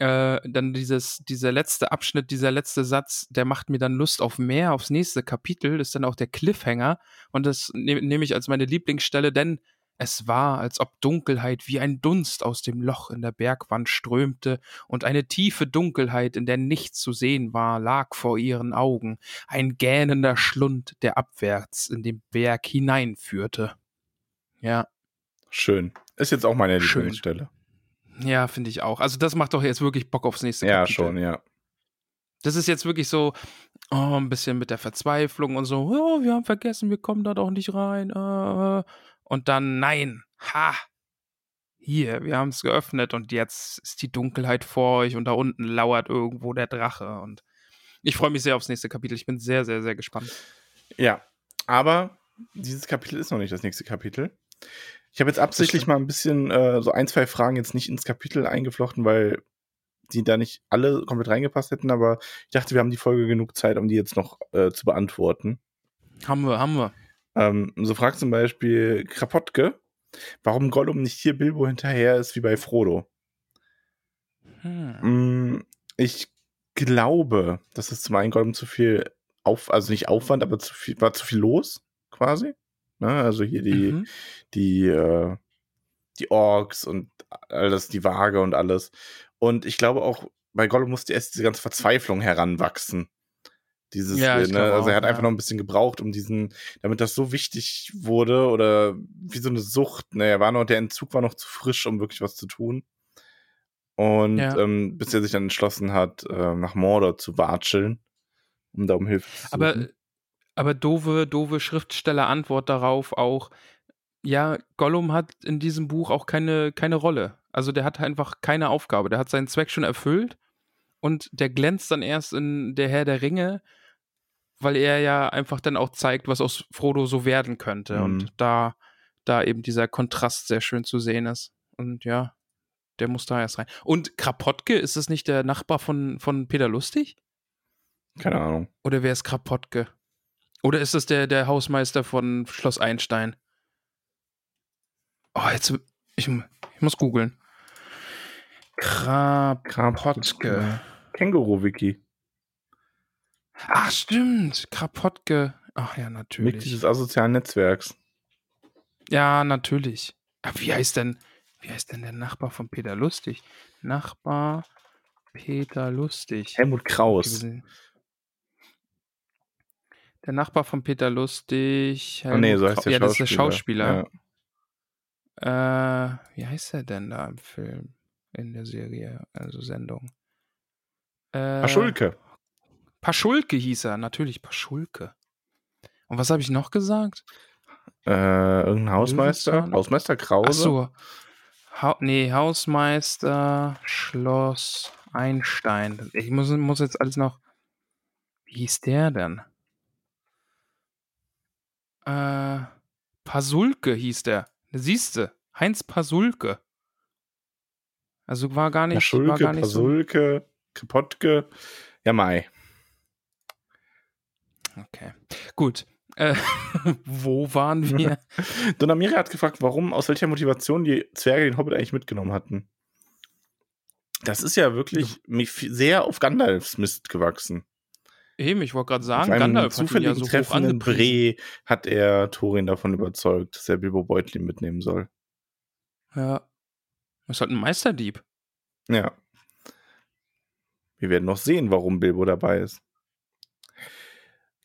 [SPEAKER 1] äh, dann dieses, dieser letzte Abschnitt, dieser letzte Satz, der macht mir dann Lust auf mehr, aufs nächste Kapitel, ist dann auch der Cliffhanger. Und das ne nehme ich als meine Lieblingsstelle, denn es war, als ob Dunkelheit wie ein Dunst aus dem Loch in der Bergwand strömte, und eine tiefe Dunkelheit, in der nichts zu sehen war, lag vor ihren Augen, ein gähnender Schlund, der abwärts in den Berg hineinführte. Ja,
[SPEAKER 2] Schön. Ist jetzt auch meine
[SPEAKER 1] Schön.
[SPEAKER 2] Lieblingsstelle.
[SPEAKER 1] Ja, finde ich auch. Also das macht doch jetzt wirklich Bock aufs nächste
[SPEAKER 2] Ja,
[SPEAKER 1] Kapitel.
[SPEAKER 2] schon, ja.
[SPEAKER 1] Das ist jetzt wirklich so oh, ein bisschen mit der Verzweiflung und so, oh, wir haben vergessen, wir kommen da doch nicht rein. Äh. Und dann, nein, ha, hier, wir haben es geöffnet und jetzt ist die Dunkelheit vor euch und da unten lauert irgendwo der Drache. Und ich freue mich sehr aufs nächste Kapitel. Ich bin sehr, sehr, sehr gespannt.
[SPEAKER 2] Ja, aber dieses Kapitel ist noch nicht das nächste Kapitel. Ich habe jetzt absichtlich mal ein bisschen äh, so ein, zwei Fragen jetzt nicht ins Kapitel eingeflochten, weil die da nicht alle komplett reingepasst hätten, aber ich dachte, wir haben die Folge genug Zeit, um die jetzt noch äh, zu beantworten.
[SPEAKER 1] Haben wir, haben wir.
[SPEAKER 2] Ähm, so fragt zum Beispiel Krapotke, warum Gollum nicht hier Bilbo hinterher ist wie bei Frodo.
[SPEAKER 1] Hm.
[SPEAKER 2] Mm, Ich glaube, dass es zum einen Gollum zu viel auf, also nicht Aufwand, aber zu viel, war zu viel los, quasi. Ne? Also hier die,
[SPEAKER 1] Mhm.
[SPEAKER 2] die, äh, die Orks und alles, die Waage und alles. Und ich glaube auch, bei Gollum musste erst diese ganze Verzweiflung heranwachsen. Dieses,
[SPEAKER 1] Ja,
[SPEAKER 2] äh, ne? also er
[SPEAKER 1] auch,
[SPEAKER 2] hat einfach
[SPEAKER 1] ja.
[SPEAKER 2] noch ein bisschen gebraucht, um diesen, damit das so wichtig wurde oder wie so eine Sucht. Ne? Er war noch, der Entzug war noch zu frisch, um wirklich was zu tun. Und
[SPEAKER 1] Ja.
[SPEAKER 2] ähm, bis er sich dann entschlossen hat, äh, nach Mordor zu watscheln, um da um Hilfe zu suchen.
[SPEAKER 1] aber doofe, doofe Schriftsteller-Antwort darauf auch, ja, Gollum hat in diesem Buch auch keine, keine Rolle. Also der hat einfach keine Aufgabe. Der hat seinen Zweck schon erfüllt und der glänzt dann erst in Der Herr der Ringe, weil er ja einfach dann auch zeigt, was aus Frodo so werden könnte.
[SPEAKER 2] Mhm.
[SPEAKER 1] Und da, da eben dieser Kontrast sehr schön zu sehen ist. Und ja, der muss da erst rein. Und Krapotke, ist es nicht der Nachbar von, von Peter Lustig?
[SPEAKER 2] Keine Ahnung.
[SPEAKER 1] Oder wer ist Krapotke? Oder ist das der, der Hausmeister von Schloss Einstein? Oh, jetzt. Ich, ich muss googeln. Krapotke.
[SPEAKER 2] Känguru-Wiki.
[SPEAKER 1] Ach, stimmt. Krapotke. Ach ja,
[SPEAKER 2] Mitglied
[SPEAKER 1] natürlich.
[SPEAKER 2] des asozialen Netzwerks.
[SPEAKER 1] Ja, natürlich. Aber wie heißt denn, wie heißt denn der Nachbar von Peter Lustig? Nachbar Peter Lustig.
[SPEAKER 2] Helmut Kraus.
[SPEAKER 1] Der Nachbar von Peter Lustig.
[SPEAKER 2] Oh nee, so heißt der
[SPEAKER 1] Krau- ja, das ist der
[SPEAKER 2] Schauspieler.
[SPEAKER 1] Schauspieler. Äh, wie heißt er denn da im Film? In der Serie, also Sendung. Äh,
[SPEAKER 2] Paschulke.
[SPEAKER 1] Paschulke hieß er, natürlich Paschulke. Und was habe ich noch gesagt?
[SPEAKER 2] Äh, irgendein Hausmeister.
[SPEAKER 1] Löwenzahn?
[SPEAKER 2] Hausmeister Krause.
[SPEAKER 1] Ach so. Ha nee, Hausmeister, Schloss, Einstein. Ich muss, muss jetzt alles noch. Wie hieß der denn? Äh, Pasulke hieß der. Siehste, Heinz Pasulke. Also war gar nicht, war
[SPEAKER 2] Paschulke,
[SPEAKER 1] gar nicht so.
[SPEAKER 2] Pasulke, Kapotke. Ja, Mai.
[SPEAKER 1] Okay. Gut. Äh, wo waren wir?
[SPEAKER 2] Donamira hat gefragt, warum, aus welcher Motivation die Zwerge den Hobbit eigentlich mitgenommen hatten. Das ist ja wirklich mich sehr auf Gandalfs Mist gewachsen.
[SPEAKER 1] Eben, ich wollte gerade sagen, Gandalf hat ihn
[SPEAKER 2] zufälligen
[SPEAKER 1] ja so hoch
[SPEAKER 2] Treffen in
[SPEAKER 1] angepriesen.
[SPEAKER 2] Bre hat er Thorin davon überzeugt, dass er Bilbo Beutlin mitnehmen soll.
[SPEAKER 1] Ja. Ist halt ein Meisterdieb.
[SPEAKER 2] Ja. Wir werden noch sehen, warum Bilbo dabei ist.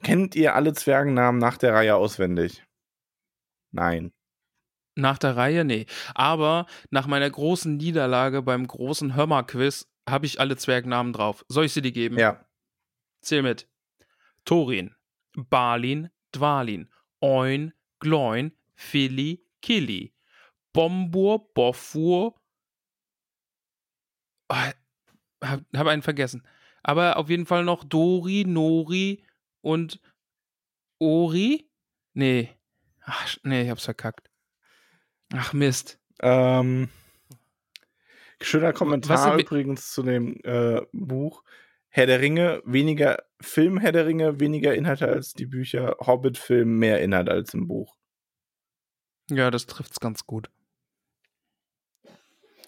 [SPEAKER 2] Kennt ihr alle Zwergennamen nach der Reihe auswendig? Nein.
[SPEAKER 1] Nach der Reihe, nee. Aber nach meiner großen Niederlage beim großen Hörmer-Quiz habe ich alle Zwergnamen drauf. Soll ich sie dir geben?
[SPEAKER 2] Ja.
[SPEAKER 1] Zähl mit. Thorin, Balin, Dwalin, Oin, Gloin, Fili, Kili, Bombur, Bofur. Oh, hab, hab einen vergessen. Aber auf jeden Fall noch Dori, Nori und Ori? Nee. Ach, nee, ich hab's verkackt. Ach Mist.
[SPEAKER 2] Ähm, schöner Kommentar übrigens zu dem äh, Buch. Herr der Ringe, weniger Film Herr der Ringe, weniger Inhalte als die Bücher. Hobbit-Film, mehr Inhalt als im Buch.
[SPEAKER 1] Ja, das trifft's ganz gut.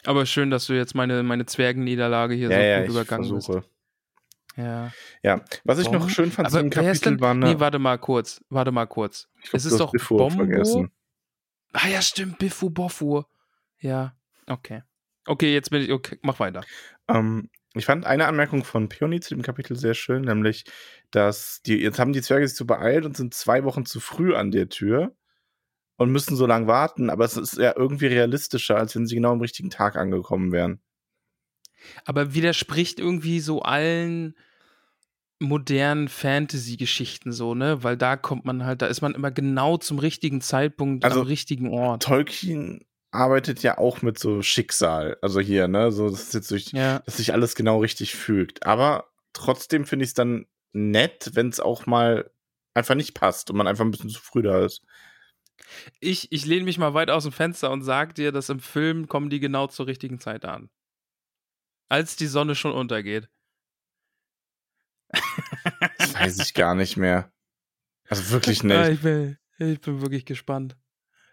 [SPEAKER 1] Aber schön, dass du jetzt meine, meine Zwergenniederlage hier
[SPEAKER 2] ja,
[SPEAKER 1] so
[SPEAKER 2] ja,
[SPEAKER 1] gut übergangen
[SPEAKER 2] versuche.
[SPEAKER 1] bist. Ja.
[SPEAKER 2] Ja, was ich noch
[SPEAKER 1] Bom-
[SPEAKER 2] schön fand
[SPEAKER 1] Aber ist
[SPEAKER 2] Kapitel
[SPEAKER 1] denn,
[SPEAKER 2] war eine,
[SPEAKER 1] Nee, warte mal kurz. Warte mal kurz.
[SPEAKER 2] glaub,
[SPEAKER 1] es ist doch
[SPEAKER 2] Bifur
[SPEAKER 1] Bombo.
[SPEAKER 2] vergessen.
[SPEAKER 1] Ah ja, stimmt, Biffu Boffu. Ja, okay. Okay, jetzt bin ich, okay, mach weiter.
[SPEAKER 2] Ähm, ich fand eine Anmerkung von Peony zu dem Kapitel sehr schön, nämlich, dass die, jetzt haben die Zwerge sich so beeilt und sind zwei Wochen zu früh an der Tür und müssen so lange warten, aber es ist ja irgendwie realistischer, als wenn sie genau am richtigen Tag angekommen wären.
[SPEAKER 1] Aber widerspricht irgendwie so allen modernen Fantasy-Geschichten so, ne? Weil da kommt man halt, da ist man immer genau zum richtigen Zeitpunkt
[SPEAKER 2] Also,
[SPEAKER 1] am richtigen Ort.
[SPEAKER 2] Tolkien arbeitet ja auch mit so Schicksal, also hier, ne, so, das ist jetzt durch,
[SPEAKER 1] Ja.
[SPEAKER 2] dass sich alles genau richtig fügt. Aber trotzdem finde ich es dann nett, wenn es auch mal einfach nicht passt und man einfach ein bisschen zu früh da ist.
[SPEAKER 1] Ich, ich lehne mich mal weit aus dem Fenster und sag dir, dass im Film kommen die genau zur richtigen Zeit an. Als die Sonne schon untergeht.
[SPEAKER 2] Das weiß ich gar nicht mehr. Also wirklich
[SPEAKER 1] Ah,
[SPEAKER 2] nicht.
[SPEAKER 1] ich, bin, ich bin wirklich gespannt.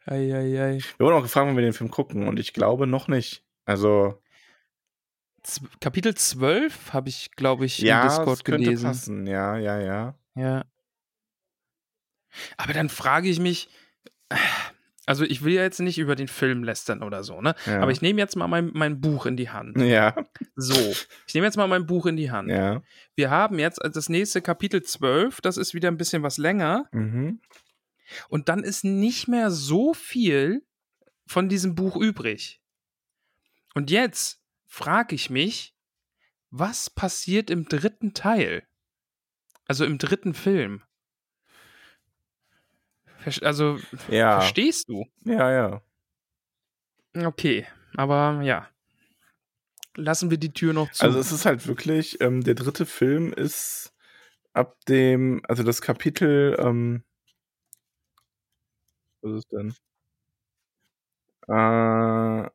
[SPEAKER 1] Eieiei.
[SPEAKER 2] Wir wurden auch gefragt, wann wir den Film gucken und ich glaube noch nicht. Also,
[SPEAKER 1] Z Kapitel 12 habe ich, glaube ich,
[SPEAKER 2] ja,
[SPEAKER 1] im Discord
[SPEAKER 2] könnte
[SPEAKER 1] gelesen.
[SPEAKER 2] passen. Ja, ja, ja.
[SPEAKER 1] Ja. Aber dann frage ich mich, also ich will ja jetzt nicht über den Film lästern oder so, ne?
[SPEAKER 2] ja.
[SPEAKER 1] Aber ich nehme jetzt mal mein, mein Buch in die Hand.
[SPEAKER 2] Ja,
[SPEAKER 1] So, ich nehme jetzt mal mein Buch in die Hand.
[SPEAKER 2] ja.
[SPEAKER 1] Wir haben jetzt das nächste Kapitel 12, das ist wieder ein bisschen was länger.
[SPEAKER 2] Mhm.
[SPEAKER 1] Und dann ist nicht mehr so viel von diesem Buch übrig. Und jetzt frage ich mich, was passiert im dritten Teil? Also im dritten Film. Also,
[SPEAKER 2] ja.
[SPEAKER 1] verstehst du?
[SPEAKER 2] Ja, ja.
[SPEAKER 1] Okay, aber ja. Lassen wir die Tür noch zu.
[SPEAKER 2] Also es ist halt wirklich, ähm, der dritte Film ist ab dem, also das Kapitel, ähm, was ist denn? Äh,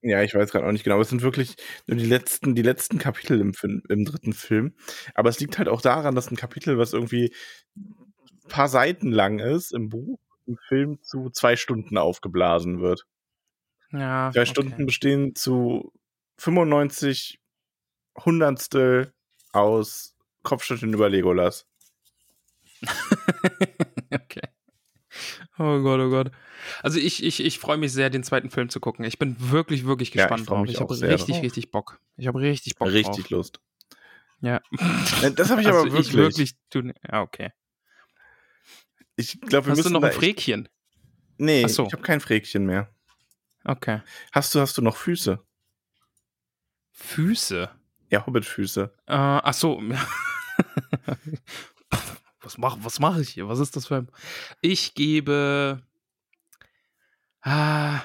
[SPEAKER 2] Ja, ich weiß gerade auch nicht genau. Es sind wirklich nur die letzten, die letzten Kapitel im, Film, im dritten Film. Aber es liegt halt auch daran, dass ein Kapitel, was irgendwie ein paar Seiten lang ist, im Buch, im Film zu zwei Stunden aufgeblasen wird.
[SPEAKER 1] Ja.
[SPEAKER 2] Zwei okay. Stunden bestehen zu 95 Hundertstel aus Kopfschütteln über Legolas.
[SPEAKER 1] okay. Oh Gott, oh Gott. Also ich, ich, ich freue mich sehr, den zweiten Film zu gucken. Ich bin wirklich, wirklich gespannt ja, ich drauf. Ich habe richtig, drauf. richtig Bock. Ich habe richtig Bock
[SPEAKER 2] Richtig
[SPEAKER 1] drauf.
[SPEAKER 2] Lust.
[SPEAKER 1] Ja.
[SPEAKER 2] Das habe ich also aber wirklich. Ich wirklich
[SPEAKER 1] tun. Ja, okay.
[SPEAKER 2] Ich glaube, wir
[SPEAKER 1] Hast
[SPEAKER 2] müssen
[SPEAKER 1] du noch ein Fräkchen?
[SPEAKER 2] Nee, so. ich habe kein Fräkchen mehr.
[SPEAKER 1] Okay.
[SPEAKER 2] Hast du, hast du noch Füße?
[SPEAKER 1] Füße?
[SPEAKER 2] Ja, Hobbitfüße.
[SPEAKER 1] Äh, ach so. was mache was mach ich hier? Was ist das für ein. Ich gebe. Ah,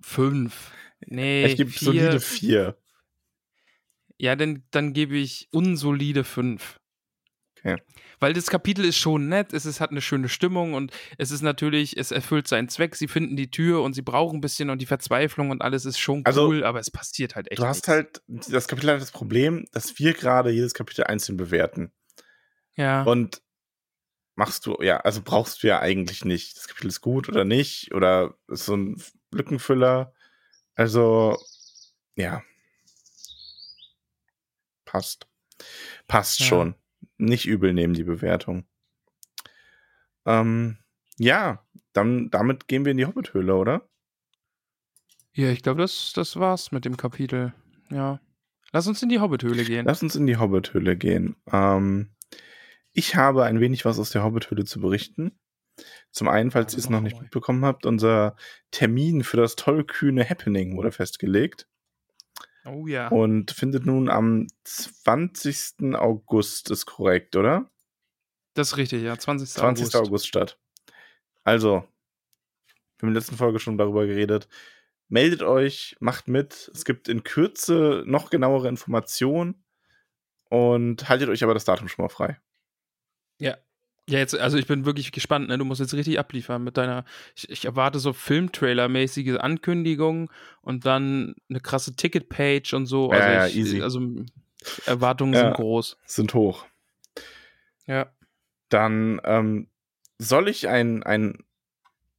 [SPEAKER 1] fünf. Nee,
[SPEAKER 2] ich gebe solide vier.
[SPEAKER 1] Ja, dann, dann gebe ich unsolide fünf.
[SPEAKER 2] Okay.
[SPEAKER 1] Weil das Kapitel ist schon nett, es ist, hat eine schöne Stimmung und es ist natürlich, es erfüllt seinen Zweck. Sie finden die Tür und sie brauchen ein bisschen und die Verzweiflung und alles ist schon
[SPEAKER 2] also,
[SPEAKER 1] cool, aber es passiert halt echt.
[SPEAKER 2] Du hast nichts. halt, das Kapitel hat das Problem, dass wir gerade jedes Kapitel einzeln bewerten.
[SPEAKER 1] Ja.
[SPEAKER 2] Und machst du, ja, also brauchst du ja eigentlich nicht. Das Kapitel ist gut oder nicht oder ist so ein Lückenfüller. Also, ja. Passt. Passt ja. schon. Nicht übel nehmen die Bewertung. Ähm, ja, dann damit gehen wir in die Hobbithöhle, oder?
[SPEAKER 1] Ja, ich glaube, das, das war's mit dem Kapitel. Ja. Lass uns in die Hobbithöhle gehen.
[SPEAKER 2] Lass uns in die Hobbithöhle gehen. Ähm, ich habe ein wenig was aus der Hobbithöhle zu berichten. Zum einen, falls ihr es noch nicht mitbekommen habt, unser Termin für das tollkühne Happening wurde festgelegt.
[SPEAKER 1] Oh ja.
[SPEAKER 2] Und findet nun am 20. August, ist korrekt, oder?
[SPEAKER 1] Das ist richtig, ja. 20.
[SPEAKER 2] 20. August, August statt. Also, wir haben in der letzten Folge schon darüber geredet. Meldet euch, macht mit. Es gibt in Kürze noch genauere Informationen. Und haltet euch aber das Datum schon mal frei.
[SPEAKER 1] Ja. Ja, jetzt, also ich bin wirklich gespannt, ne? Du musst jetzt richtig abliefern mit deiner. Ich, ich erwarte so Filmtrailer-mäßige Ankündigungen und dann eine krasse Ticket-Page und so. Also,
[SPEAKER 2] ja,
[SPEAKER 1] ich,
[SPEAKER 2] easy.
[SPEAKER 1] also Erwartungen ja, sind groß.
[SPEAKER 2] Sind hoch.
[SPEAKER 1] Ja.
[SPEAKER 2] Dann ähm, soll ich ein, ein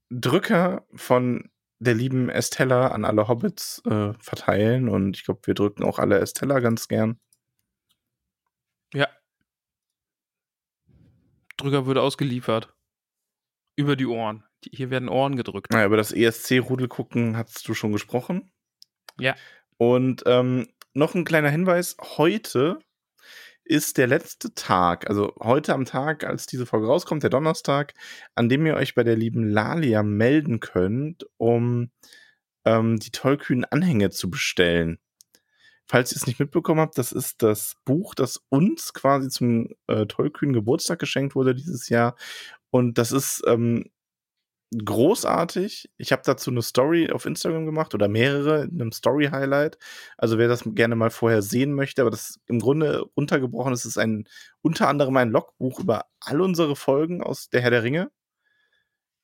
[SPEAKER 2] Drücker von der lieben Estella an alle Hobbits äh, verteilen und ich glaube, wir drücken auch alle Estella ganz gern.
[SPEAKER 1] Ja, Drücker würde ausgeliefert. Über die Ohren. Hier werden Ohren gedrückt.
[SPEAKER 2] Naja, über das ESC-Rudel gucken hast du schon gesprochen.
[SPEAKER 1] Ja.
[SPEAKER 2] Und ähm, noch ein kleiner Hinweis: Heute ist der letzte Tag, also heute am Tag, als diese Folge rauskommt, der Donnerstag, an dem ihr euch bei der lieben Lalia melden könnt, um ähm, die tollkühnen Anhänge zu bestellen. Falls ihr es nicht mitbekommen habt, das ist das Buch, das uns quasi zum äh, tollkühnen Geburtstag geschenkt wurde dieses Jahr. Und das ist ähm, großartig. Ich habe dazu eine Story auf Instagram gemacht oder mehrere in einem Story-Highlight. Also wer das gerne mal vorher sehen möchte, aber das im Grunde untergebrochen ist, ist ein unter anderem ein Logbuch über all unsere Folgen aus Der Herr der Ringe.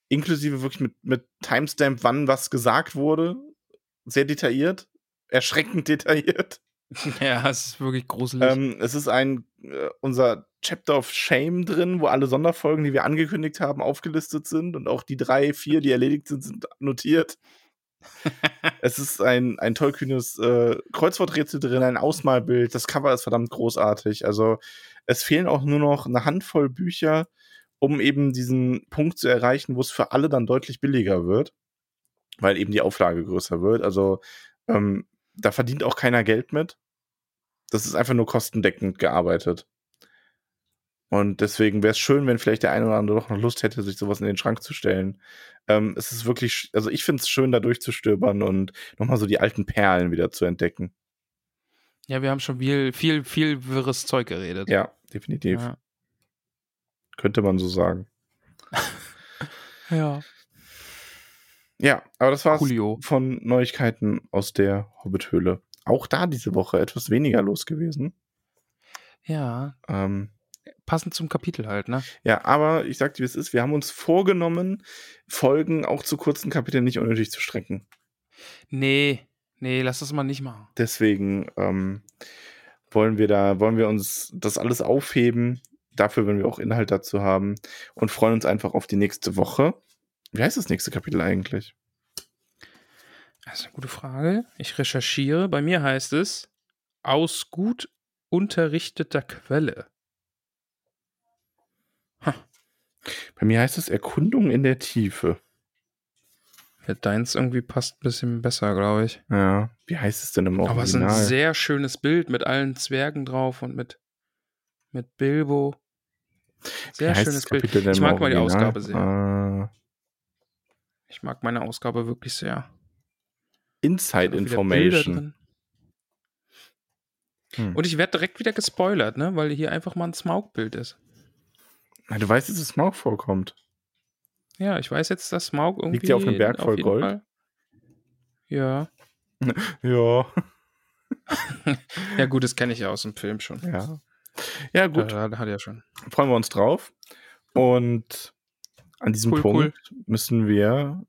[SPEAKER 2] Inklusive wirklich mit, mit Timestamp, wann was gesagt wurde. Sehr detailliert erschreckend detailliert.
[SPEAKER 1] Ja, es ist wirklich gruselig.
[SPEAKER 2] Ähm, es ist ein äh, unser Chapter of Shame drin, wo alle Sonderfolgen, die wir angekündigt haben, aufgelistet sind und auch die drei, vier, die erledigt sind, sind notiert. es ist ein, ein tollkühnes äh, Kreuzworträtsel drin, ein Ausmalbild. Das Cover ist verdammt großartig. Also es fehlen auch nur noch eine Handvoll Bücher, um eben diesen Punkt zu erreichen, wo es für alle dann deutlich billiger wird, weil eben die Auflage größer wird. Also ähm, da verdient auch keiner Geld mit. Das ist einfach nur kostendeckend gearbeitet. Und deswegen wäre es schön, wenn vielleicht der eine oder andere doch noch Lust hätte, sich sowas in den Schrank zu stellen. Ähm, es ist wirklich, also ich finde es schön, da durchzustöbern und nochmal so die alten Perlen wieder zu entdecken.
[SPEAKER 1] Ja, wir haben schon viel, viel, viel wirres Zeug geredet.
[SPEAKER 2] Ja, definitiv.
[SPEAKER 1] Ja.
[SPEAKER 2] Könnte man so sagen.
[SPEAKER 1] ja.
[SPEAKER 2] Ja, aber das war's
[SPEAKER 1] Coolio.
[SPEAKER 2] von Neuigkeiten aus der Hobbit-Höhle. Auch da diese Woche etwas weniger los gewesen.
[SPEAKER 1] Ja,
[SPEAKER 2] Ähm,
[SPEAKER 1] passend zum Kapitel halt, ne?
[SPEAKER 2] ja, aber ich sag dir, wie es ist. Wir haben uns vorgenommen, Folgen auch zu kurzen Kapiteln nicht unnötig zu strecken.
[SPEAKER 1] Nee, nee, lass das mal nicht machen.
[SPEAKER 2] Deswegen ähm, wollen wir da, wollen wir uns das alles aufheben. Dafür, wenn wir auch Inhalt dazu haben und freuen uns einfach auf die nächste Woche. Wie heißt das nächste Kapitel eigentlich?
[SPEAKER 1] Das ist eine gute Frage. Ich recherchiere. Bei mir heißt es aus gut unterrichteter Quelle.
[SPEAKER 2] Bei mir heißt es Erkundung in der Tiefe.
[SPEAKER 1] Ja, deins irgendwie passt ein bisschen besser, glaube ich.
[SPEAKER 2] Ja. Wie heißt es denn im
[SPEAKER 1] Aber es ist ein
[SPEAKER 2] Original?
[SPEAKER 1] sehr schönes Bild mit allen Zwergen drauf und mit, mit Bilbo. Sehr schönes Bild. Ich mag mal die
[SPEAKER 2] Original?
[SPEAKER 1] Ausgabe sehr.
[SPEAKER 2] Äh,
[SPEAKER 1] Ich mag meine Ausgabe wirklich sehr.
[SPEAKER 2] Inside Information. Hm.
[SPEAKER 1] Und ich werde direkt wieder gespoilert, ne? Weil hier einfach mal ein Smaug-Bild ist.
[SPEAKER 2] Na, du weißt, dass es Smaug vorkommt.
[SPEAKER 1] Ja, ich weiß jetzt, dass Smaug irgendwie.
[SPEAKER 2] Liegt der auf einem Berg voll Gold?
[SPEAKER 1] Fall- Ja.
[SPEAKER 2] Ja.
[SPEAKER 1] Ja, gut, das kenne ich ja aus dem Film schon.
[SPEAKER 2] Ja. Ja, gut.
[SPEAKER 1] Ja, hat er schon.
[SPEAKER 2] freuen wir uns drauf. Und an diesem
[SPEAKER 1] Cool,
[SPEAKER 2] Punkt müssen wir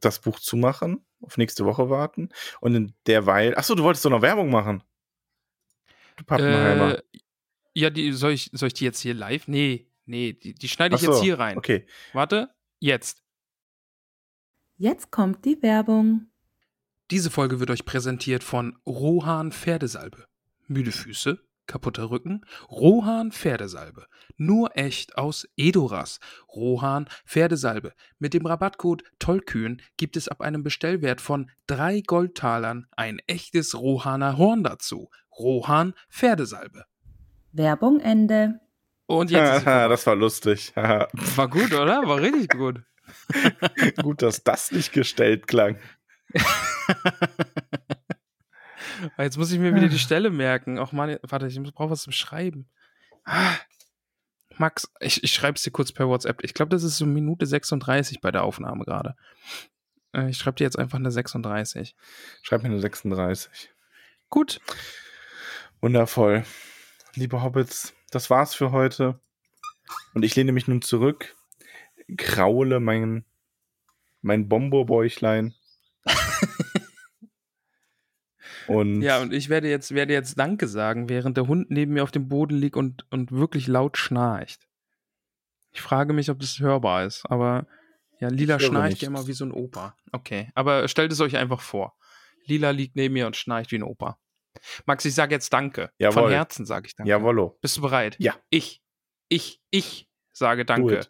[SPEAKER 2] das Buch zumachen, auf nächste Woche warten. Und in derweil. Achso, du wolltest doch noch Werbung machen. Du Pappenheimer.
[SPEAKER 1] Äh, ja, die, soll, ich, soll ich die jetzt hier live? Nee, nee, die, die schneide ich
[SPEAKER 2] so,
[SPEAKER 1] jetzt hier rein.
[SPEAKER 2] Okay.
[SPEAKER 1] Warte, jetzt.
[SPEAKER 3] Jetzt kommt die Werbung.
[SPEAKER 1] Diese Folge wird euch präsentiert von Rohan Pferdesalbe. Müde Füße, kaputter Rücken, Rohan Pferdesalbe. Nur echt aus Edoras. Rohan Pferdesalbe. Mit dem Rabattcode Tollkühn gibt es ab einem Bestellwert von drei Goldtalern ein echtes Rohaner Horn dazu. Rohan Pferdesalbe.
[SPEAKER 3] Werbung Ende.
[SPEAKER 1] Und jetzt
[SPEAKER 2] das war lustig.
[SPEAKER 1] War gut, oder? War richtig gut.
[SPEAKER 2] Gut, dass das nicht gestellt klang.
[SPEAKER 1] Jetzt muss ich mir wieder die Stelle merken. Ach Mann, warte, ich brauche was zum Schreiben. Ah. Max, ich, ich schreibe es dir kurz per WhatsApp. Ich glaube, das ist so Minute 36 bei der Aufnahme gerade. Äh, Ich schreibe dir jetzt einfach eine 36.
[SPEAKER 2] Schreib mir eine 36.
[SPEAKER 1] Gut.
[SPEAKER 2] Wundervoll. Liebe Hobbits, das war's für heute. Und ich lehne mich nun zurück, kraule mein, mein Bombobäuchlein. und
[SPEAKER 1] Ja, und ich werde jetzt, werde jetzt Danke sagen, während der Hund neben mir auf dem Boden liegt und, und wirklich laut schnarcht. Ich frage mich, ob das hörbar ist, aber ja, Lila schnarcht ja immer wie so ein Opa. Okay, aber stellt es euch einfach vor. Lila liegt neben mir und schnarcht wie ein Opa. Max, ich sage jetzt Danke.
[SPEAKER 2] Jawohl.
[SPEAKER 1] Von Herzen sage ich Danke.
[SPEAKER 2] Jawollo.
[SPEAKER 1] Bist du bereit?
[SPEAKER 2] Ja.
[SPEAKER 1] Ich, ich, ich sage Danke.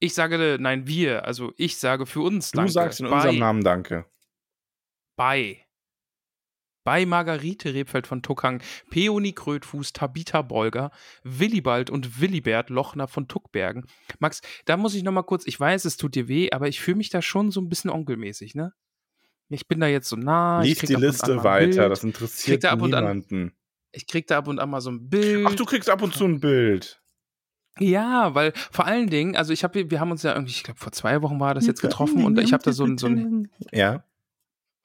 [SPEAKER 1] Ich sage, nein, wir, also ich sage für uns
[SPEAKER 2] Du
[SPEAKER 1] Danke.
[SPEAKER 2] sagst in unserem Namen Danke.
[SPEAKER 1] Bei. Bei Margarete Rebfeld von Tuckang, Peony Krötfuß, Tabita Bolger, Willibald und Willibert Lochner von Tuckbergen. Max, da muss ich noch mal kurz, ich weiß, es tut dir weh, aber ich fühle mich da schon so ein bisschen onkelmäßig, ne? Ich bin da jetzt so nah.
[SPEAKER 2] Lies die Liste weiter,
[SPEAKER 1] Bild.
[SPEAKER 2] das interessiert
[SPEAKER 1] da und an-
[SPEAKER 2] niemanden.
[SPEAKER 1] Ich krieg da ab und an mal so ein Bild.
[SPEAKER 2] Ach, du kriegst ab und zu ein Bild.
[SPEAKER 1] Ja, weil vor allen Dingen, also ich habe, wir haben uns ja irgendwie, ich glaube vor zwei Wochen war das jetzt getroffen und ich habe da so ein, so ein
[SPEAKER 2] Ja.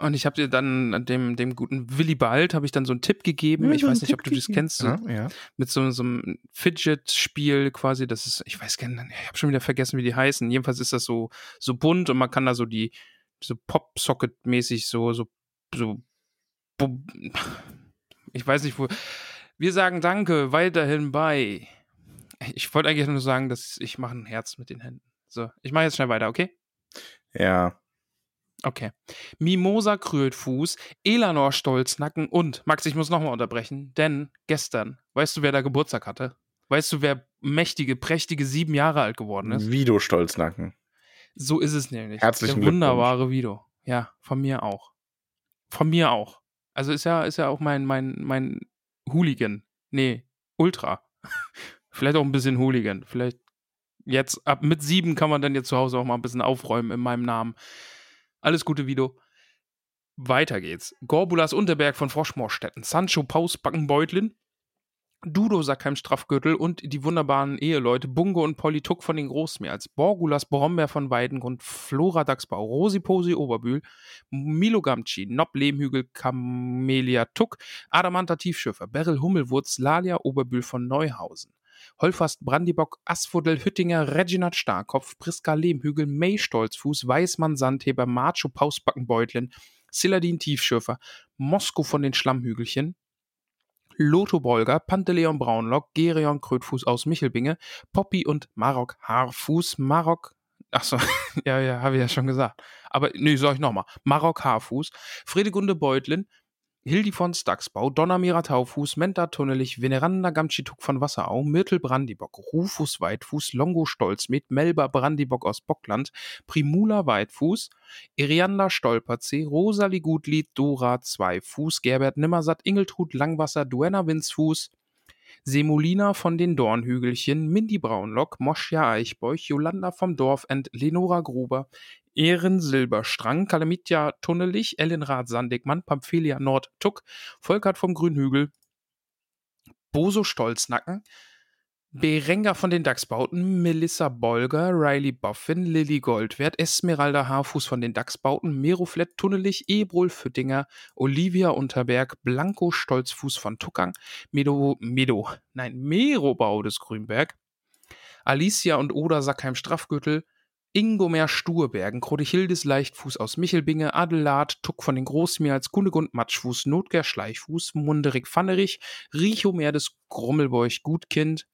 [SPEAKER 1] Und ich habe dir dann dem dem guten Willy Bald habe ich dann so einen Tipp gegeben. Ich weiß nicht, ob du das kennst. So,
[SPEAKER 2] Ja, ja.
[SPEAKER 1] mit so, so einem Fidget-Spiel quasi. Das ist, ich weiß gar nicht, ich habe schon wieder vergessen, wie die heißen. Jedenfalls ist das so, so bunt und man kann da so die, so Pop-Socket-mäßig so, so, so, ich weiß nicht, wo. Wir sagen Danke weiterhin bei. Ich wollte eigentlich nur sagen, dass ich mache ein Herz mit den Händen. So, ich mache jetzt schnell weiter, okay?
[SPEAKER 2] Ja.
[SPEAKER 1] Okay. Mimosa Krötfuß, Elanor Stolznacken und, Max, ich muss nochmal unterbrechen, denn gestern, weißt du, wer da Geburtstag hatte? Weißt du, wer mächtige, prächtige sieben Jahre alt geworden ist?
[SPEAKER 2] Vido Stolznacken.
[SPEAKER 1] So ist es nämlich.
[SPEAKER 2] Herzlichen
[SPEAKER 1] Der wunderbare Vido. Ja, von mir auch. Von mir auch. Also ist ja, ist ja auch mein, mein, mein Hooligan. Nee, Ultra. Vielleicht auch ein bisschen Hooligan. Vielleicht jetzt ab mit sieben kann man dann jetzt zu Hause auch mal ein bisschen aufräumen in meinem Namen. Alles Gute, Vido. Weiter geht's. Gorbulas Unterberg von Froschmorstetten, Sancho Paus Backenbeutlin, Dudo Sackheim Strafgürtel und die wunderbaren Eheleute Bungo und Polituk von den Großmeers, Borgulas Brombeer von Weidengrund, Flora Dachsbau, Rosi Posi Oberbühl, Milo Gamci, Nob Lehmhügel, Camelia Tuck, Adamanta Tiefschiffer, Beryl Hummelwurz, Lalia Oberbühl von Neuhausen. Holfast Brandibock, Asphodel Hüttinger, Reginald Starkopf, Priska Lehmhügel, May Stolzfuß, Weißmann Sandheber, Macho Pausbackenbeutlin, Siladin Tiefschürfer, Mosko von den Schlammhügelchen, Lotho Bolger, Panteleon Braunlock, Gerion Krötfuß aus Michelbinge, Poppy und Marok Haarfuß, Marok, achso, ja, ja, habe ich ja schon gesagt. Aber, nee, sag ich nochmal. Marok Haarfuß, Fredegunde Beutlin, Hildi von Staxbau, Donnermira Taufuß, Menta Tunnelich, Veneranda Gamtschituk von Wasserau, Myrtel Brandibock, Rufus Weitfuß, Longo Stolzmet, Melba Brandibock aus Bockland, Primula Weitfuß, Irianda Stolperzee, Rosalie Gutlied, Dora Zweifuß, Gerbert Nimmersatt, Ingeltrud Langwasser, Duenna Winzfuß, Semolina von den Dornhügelchen, Mindy Braunlock, Moschia Eichbeuch, Jolanda vom Dorfend, Lenora Gruber, Ehren Silberstrang, Kalamitja Tunnelich, Ellenrad Sandigmann, Pamphelia Nord Tuck, Volkert vom Grünhügel, Boso Stolznacken, Berenga von den Dachsbauten, Melissa Bolger, Riley Boffin, Lilly Goldwert, Esmeralda Haarfuß von den Dachsbauten, Meroflett Tunnelich, Ebrol Füttinger, Olivia Unterberg, Blanco Stolzfuß von Tuckang, Medo, Medo, nein, Merobau des Grünberg, Alicia und Oda Sackheim Strafgürtel, Ingomer Sturbergen, Krodichildes Leichtfuß aus Michelbinge, Adelard, Tuck von den Großmeers, Kunegund Matschfuß, Notger Schleichfuß, Munderig Pfannerich, Richomer des Grummelbeuch Gutkind,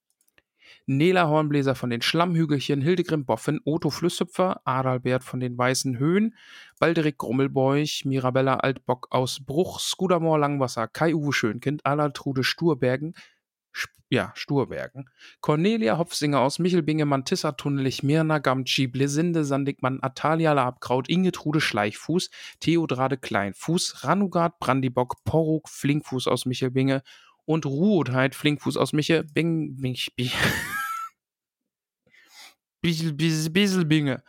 [SPEAKER 1] Nela Hornbläser von den Schlammhügelchen, Hildegrim Boffin, Otto Flüsshüpfer, Adalbert von den Weißen Höhen, Balderik Grummelbeuch, Mirabella Altbock aus Bruch, Skudamor Langwasser, Kai-Uwe Schönkind, Alaltrude Sturbergen, ja, Sturbergen. Cornelia Hopfsinger aus Michelbinge, Mantissa Tunnelich, Mirna Gamci, Blesinde Sandigmann, Atalia Labkraut, Ingetrude Schleichfuß, Theodrade Kleinfuß, Ranugard Brandibock, Poruk Flinkfuß aus Michelbinge und Ruotheit Flinkfuß aus Michel, Bing, Bing, Bing. Bissel, Bissel, Bisselbinge.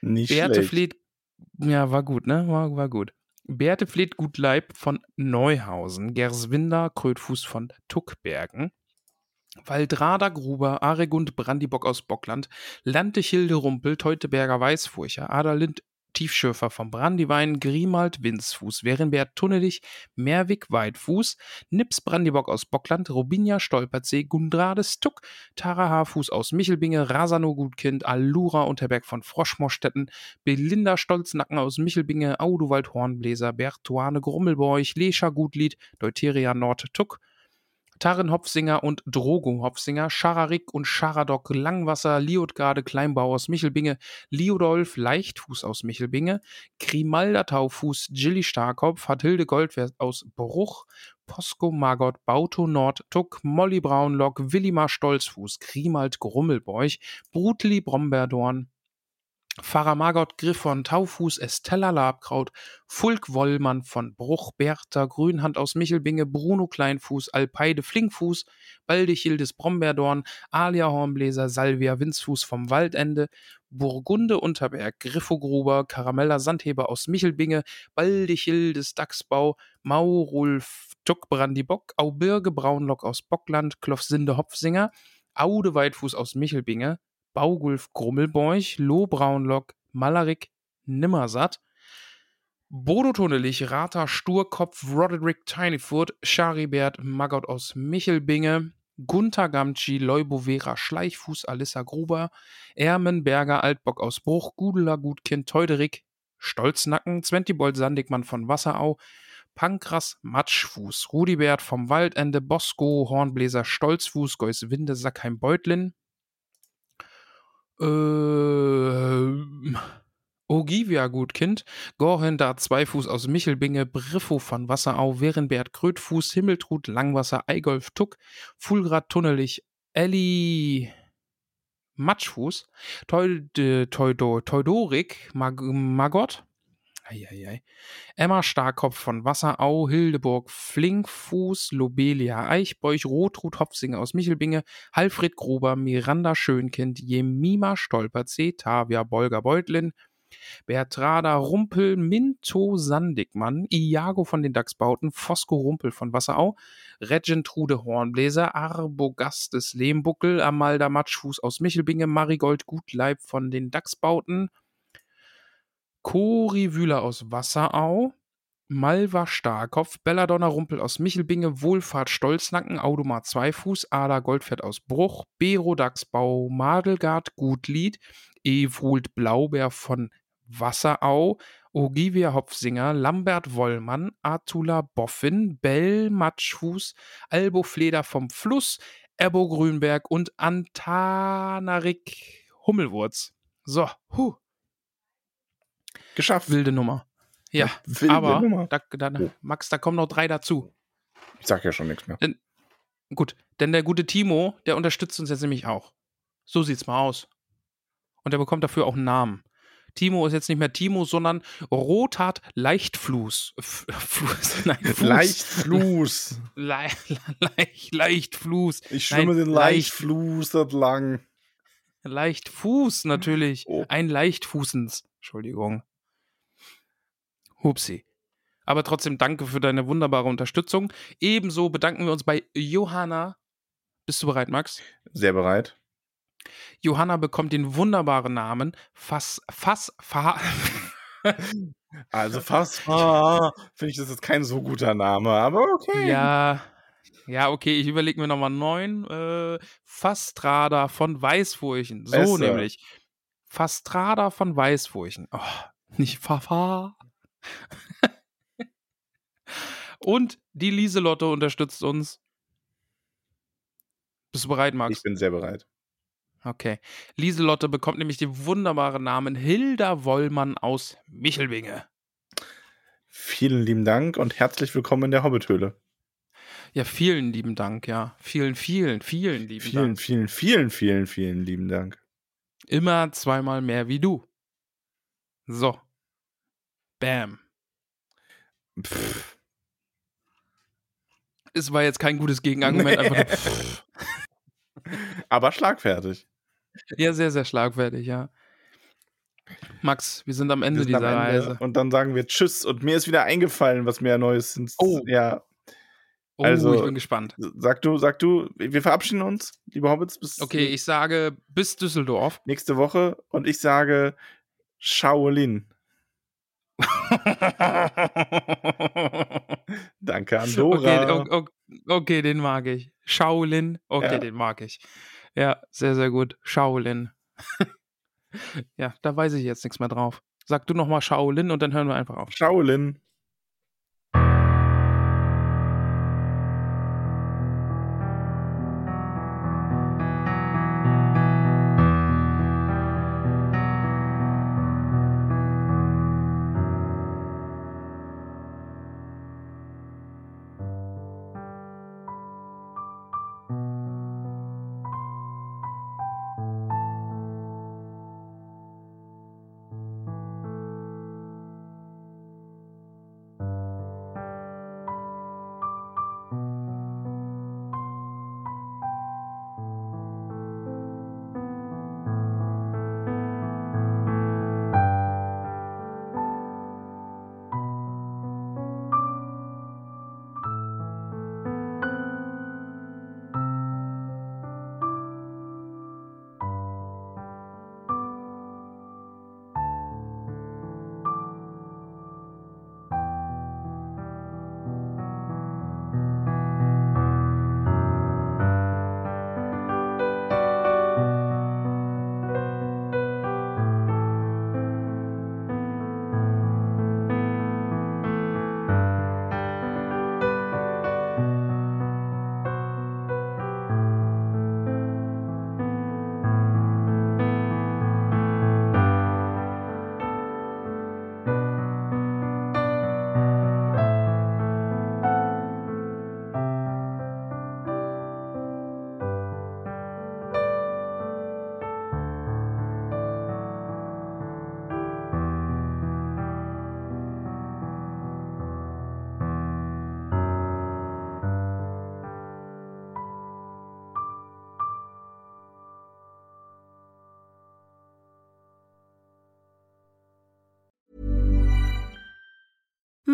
[SPEAKER 2] Nicht
[SPEAKER 1] Beate
[SPEAKER 2] schlecht.
[SPEAKER 1] Fleet, ja, war gut, ne? War, war gut. Beate Fleet Gutleib von Neuhausen, Gerswinder Krötfuß von Tuckbergen, Waldrada Gruber, Aregund Brandibock aus Bockland, Lantechilde Rumpel, Teuteberger Weißfurcher, Adalind Tiefschürfer vom Brandywein, Grimald Winzfuß, Werenbert Tunnelich, Merwig Weitfuß, Nips Brandibock aus Bockland, Robinia Stolperzee, Gundrades Tuck, Tara Haarfuß aus Michelbinge, Rasano Gutkind, Allura Unterberg von Froschmorstetten, Belinda Stolznacken aus Michelbinge, Audowald Hornbläser, Bertuane Grummelbeuch, Lescha Gutlied, Deuteria Nord Tuck, Tarin Hopfsinger und Drogo Hopfsinger, Schararik und Scharadok Langwasser, Liotgarde Kleinbau aus Michelbinge, Liodolf Leichtfuß aus Michelbinge, Grimalda Taufuß, Gilly Starkopf, Hathilde Goldwert aus Bruch, Posko Margot Bauto Nord Tuck, Molly Braunlock, Willimar Stolzfuß, Grimald Grummelbeuch, Brutli Brombeerdorn, Pfarrer Margot Griff von Taufuß, Estella Labkraut, Fulk Wollmann von Bruch, Bertha Grünhand aus Michelbinge, Bruno Kleinfuß, Alpeide Flinkfuß, Baldichildes Brombeerdorn, Alia Hornbläser, Salvia Winzfuß vom Waldende, Burgunde Unterberg, Griffogruber, Karamella Sandheber aus Michelbinge, Baldichildes Dachsbau, Maurulf Tuckbrandibock, Aubirge Braunlock aus Bockland, Klofsinde Hopfsinger, Aude Weitfuß aus Michelbinge, Baugulf Grummelbeuch, Loh Braunlock, Malarik Nimmersatt, Bodo Tunnelich, Rata Sturkopf, Roderick Tinyfoot, Charibert Maggot aus Michelbinge, Gunther Gamci, Leubovera Schleichfuß, Alissa Gruber, Ermenberger Altbock aus Bruch, Gudela Gutkind, Teuderik, Stolznacken, Zwentibold Sandigmann von Wasserau, Pankras Matschfuß, Rudibert vom Waldende, Bosco, Hornbläser Stolzfuß, Geuswinde, Sackheim Beutlin, ähm, Ogivia Gutkind, Gorhender Zweifuß aus Michelbinge, Briffo von Wasserau, Werenbert Krötfuß, Himmeltrud Langwasser, Eigolf Tuck, Fulgrad Tunnelich, Elli Matschfuß, Teudo, Teudorik, Mag Magott, Eieiei. Emma Starkopf von Wasserau, Hildeburg, Flinkfuß, Lobelia Eichbeuch, Rotrud Hopfsinger aus Michelbinge, Alfred Gruber, Miranda Schönkind, Jemima Stolperzee, Tavia Bolger Beutlin, Bertrada Rumpel, Minto Sandigmann, Iago von den Dachsbauten, Fosco Rumpel von Wasserau, Regentrude Hornbläser, Arbogastes Lehmbuckel, Amalda Matschfuß aus Michelbinge, Marigold Gutleib von den Dachsbauten, Cori Wühler aus Wasserau, Malva Starkopf, Belladonna Rumpel aus Michelbinge, Wohlfahrt Stolznacken, Audomar Zweifuß, Ada Goldfett aus Bruch, Bero Dachsbau, Madelgard Gutlied, Ewult Blaubeer von Wasserau, Ogivia Hopfsinger, Lambert Wollmann, Artula Boffin, Bell Matschfuß, Albo Fleder vom Fluss, Ebo Grünberg und Antanarik Hummelwurz. So, huh.
[SPEAKER 2] Geschafft.
[SPEAKER 1] Wilde Nummer. Ja,
[SPEAKER 2] Wilde
[SPEAKER 1] aber
[SPEAKER 2] Nummer.
[SPEAKER 1] Da, da,
[SPEAKER 2] Oh.
[SPEAKER 1] Max, da kommen noch drei dazu.
[SPEAKER 2] Ich sag ja schon nichts mehr.
[SPEAKER 1] Gut, denn der gute Timo, der unterstützt uns jetzt nämlich auch. So sieht's mal aus. Und er bekommt dafür auch einen Namen. Timo ist jetzt nicht mehr Timo, sondern Rothard Leichtfluss. F Fluss, nein, Fuß.
[SPEAKER 2] Leichtfluss.
[SPEAKER 1] Le leicht, Leichtfluss.
[SPEAKER 2] Ich schwimme
[SPEAKER 1] Nein,
[SPEAKER 2] den
[SPEAKER 1] leicht.
[SPEAKER 2] Leichtfluss entlang.
[SPEAKER 1] Leichtfuß, natürlich.
[SPEAKER 2] Oh.
[SPEAKER 1] Ein Leichtfußens. Entschuldigung. Hupsi. Aber trotzdem danke für deine wunderbare Unterstützung. Ebenso bedanken wir uns bei Johanna. Bist du bereit, Max?
[SPEAKER 2] Sehr bereit.
[SPEAKER 1] Johanna bekommt den wunderbaren Namen Fass, Fass, Fa
[SPEAKER 2] Also fast ah, finde ich das jetzt kein so guter Name, aber okay.
[SPEAKER 1] Ja, ja, okay, ich überlege mir nochmal neun. Äh, Fastrada von Weißfurchen. So
[SPEAKER 2] Besser.
[SPEAKER 1] nämlich. Fastrada von Weißfurchen. Oh, nicht Fafa. Und die Lieselotte unterstützt uns. Bist du bereit, Max?
[SPEAKER 2] Ich bin sehr bereit.
[SPEAKER 1] Okay. Lieselotte bekommt nämlich den wunderbaren Namen Hilda Wollmann aus Michelbinge.
[SPEAKER 2] Vielen lieben Dank und herzlich willkommen in der Hobbithöhle.
[SPEAKER 1] Ja, vielen lieben Dank, ja. Vielen, vielen, vielen lieben
[SPEAKER 2] Vielen,
[SPEAKER 1] Dank.
[SPEAKER 2] vielen, vielen, vielen, vielen lieben Dank.
[SPEAKER 1] Immer zweimal mehr wie du. So. Bam.
[SPEAKER 2] Pff,
[SPEAKER 1] Es war jetzt kein gutes Gegenargument,
[SPEAKER 2] Nee.
[SPEAKER 1] einfach nur
[SPEAKER 2] aber schlagfertig.
[SPEAKER 1] Ja, sehr, sehr schlagfertig, ja. Max, wir sind am Ende
[SPEAKER 2] sind
[SPEAKER 1] dieser
[SPEAKER 2] am Ende
[SPEAKER 1] Reise.
[SPEAKER 2] Und dann sagen wir Tschüss. Und mir ist wieder eingefallen, was mir Neues sind.
[SPEAKER 1] Oh.
[SPEAKER 2] Ja,
[SPEAKER 1] Oh,
[SPEAKER 2] also-
[SPEAKER 1] ich bin gespannt.
[SPEAKER 2] sag du, sag du, wir verabschieden uns, liebe Hobbits, bis
[SPEAKER 1] Okay, ich sage bis Düsseldorf.
[SPEAKER 2] nächste Woche. Und ich sage Shaolin. Danke an Dora.
[SPEAKER 1] Okay, okay, okay, den mag ich. Shaolin, okay,
[SPEAKER 2] Ja.
[SPEAKER 1] den mag ich. Ja, sehr, sehr gut. Shaolin. ja, da weiß ich jetzt nichts mehr drauf. Sag du nochmal Shaolin und dann hören wir einfach auf.
[SPEAKER 2] Shaolin.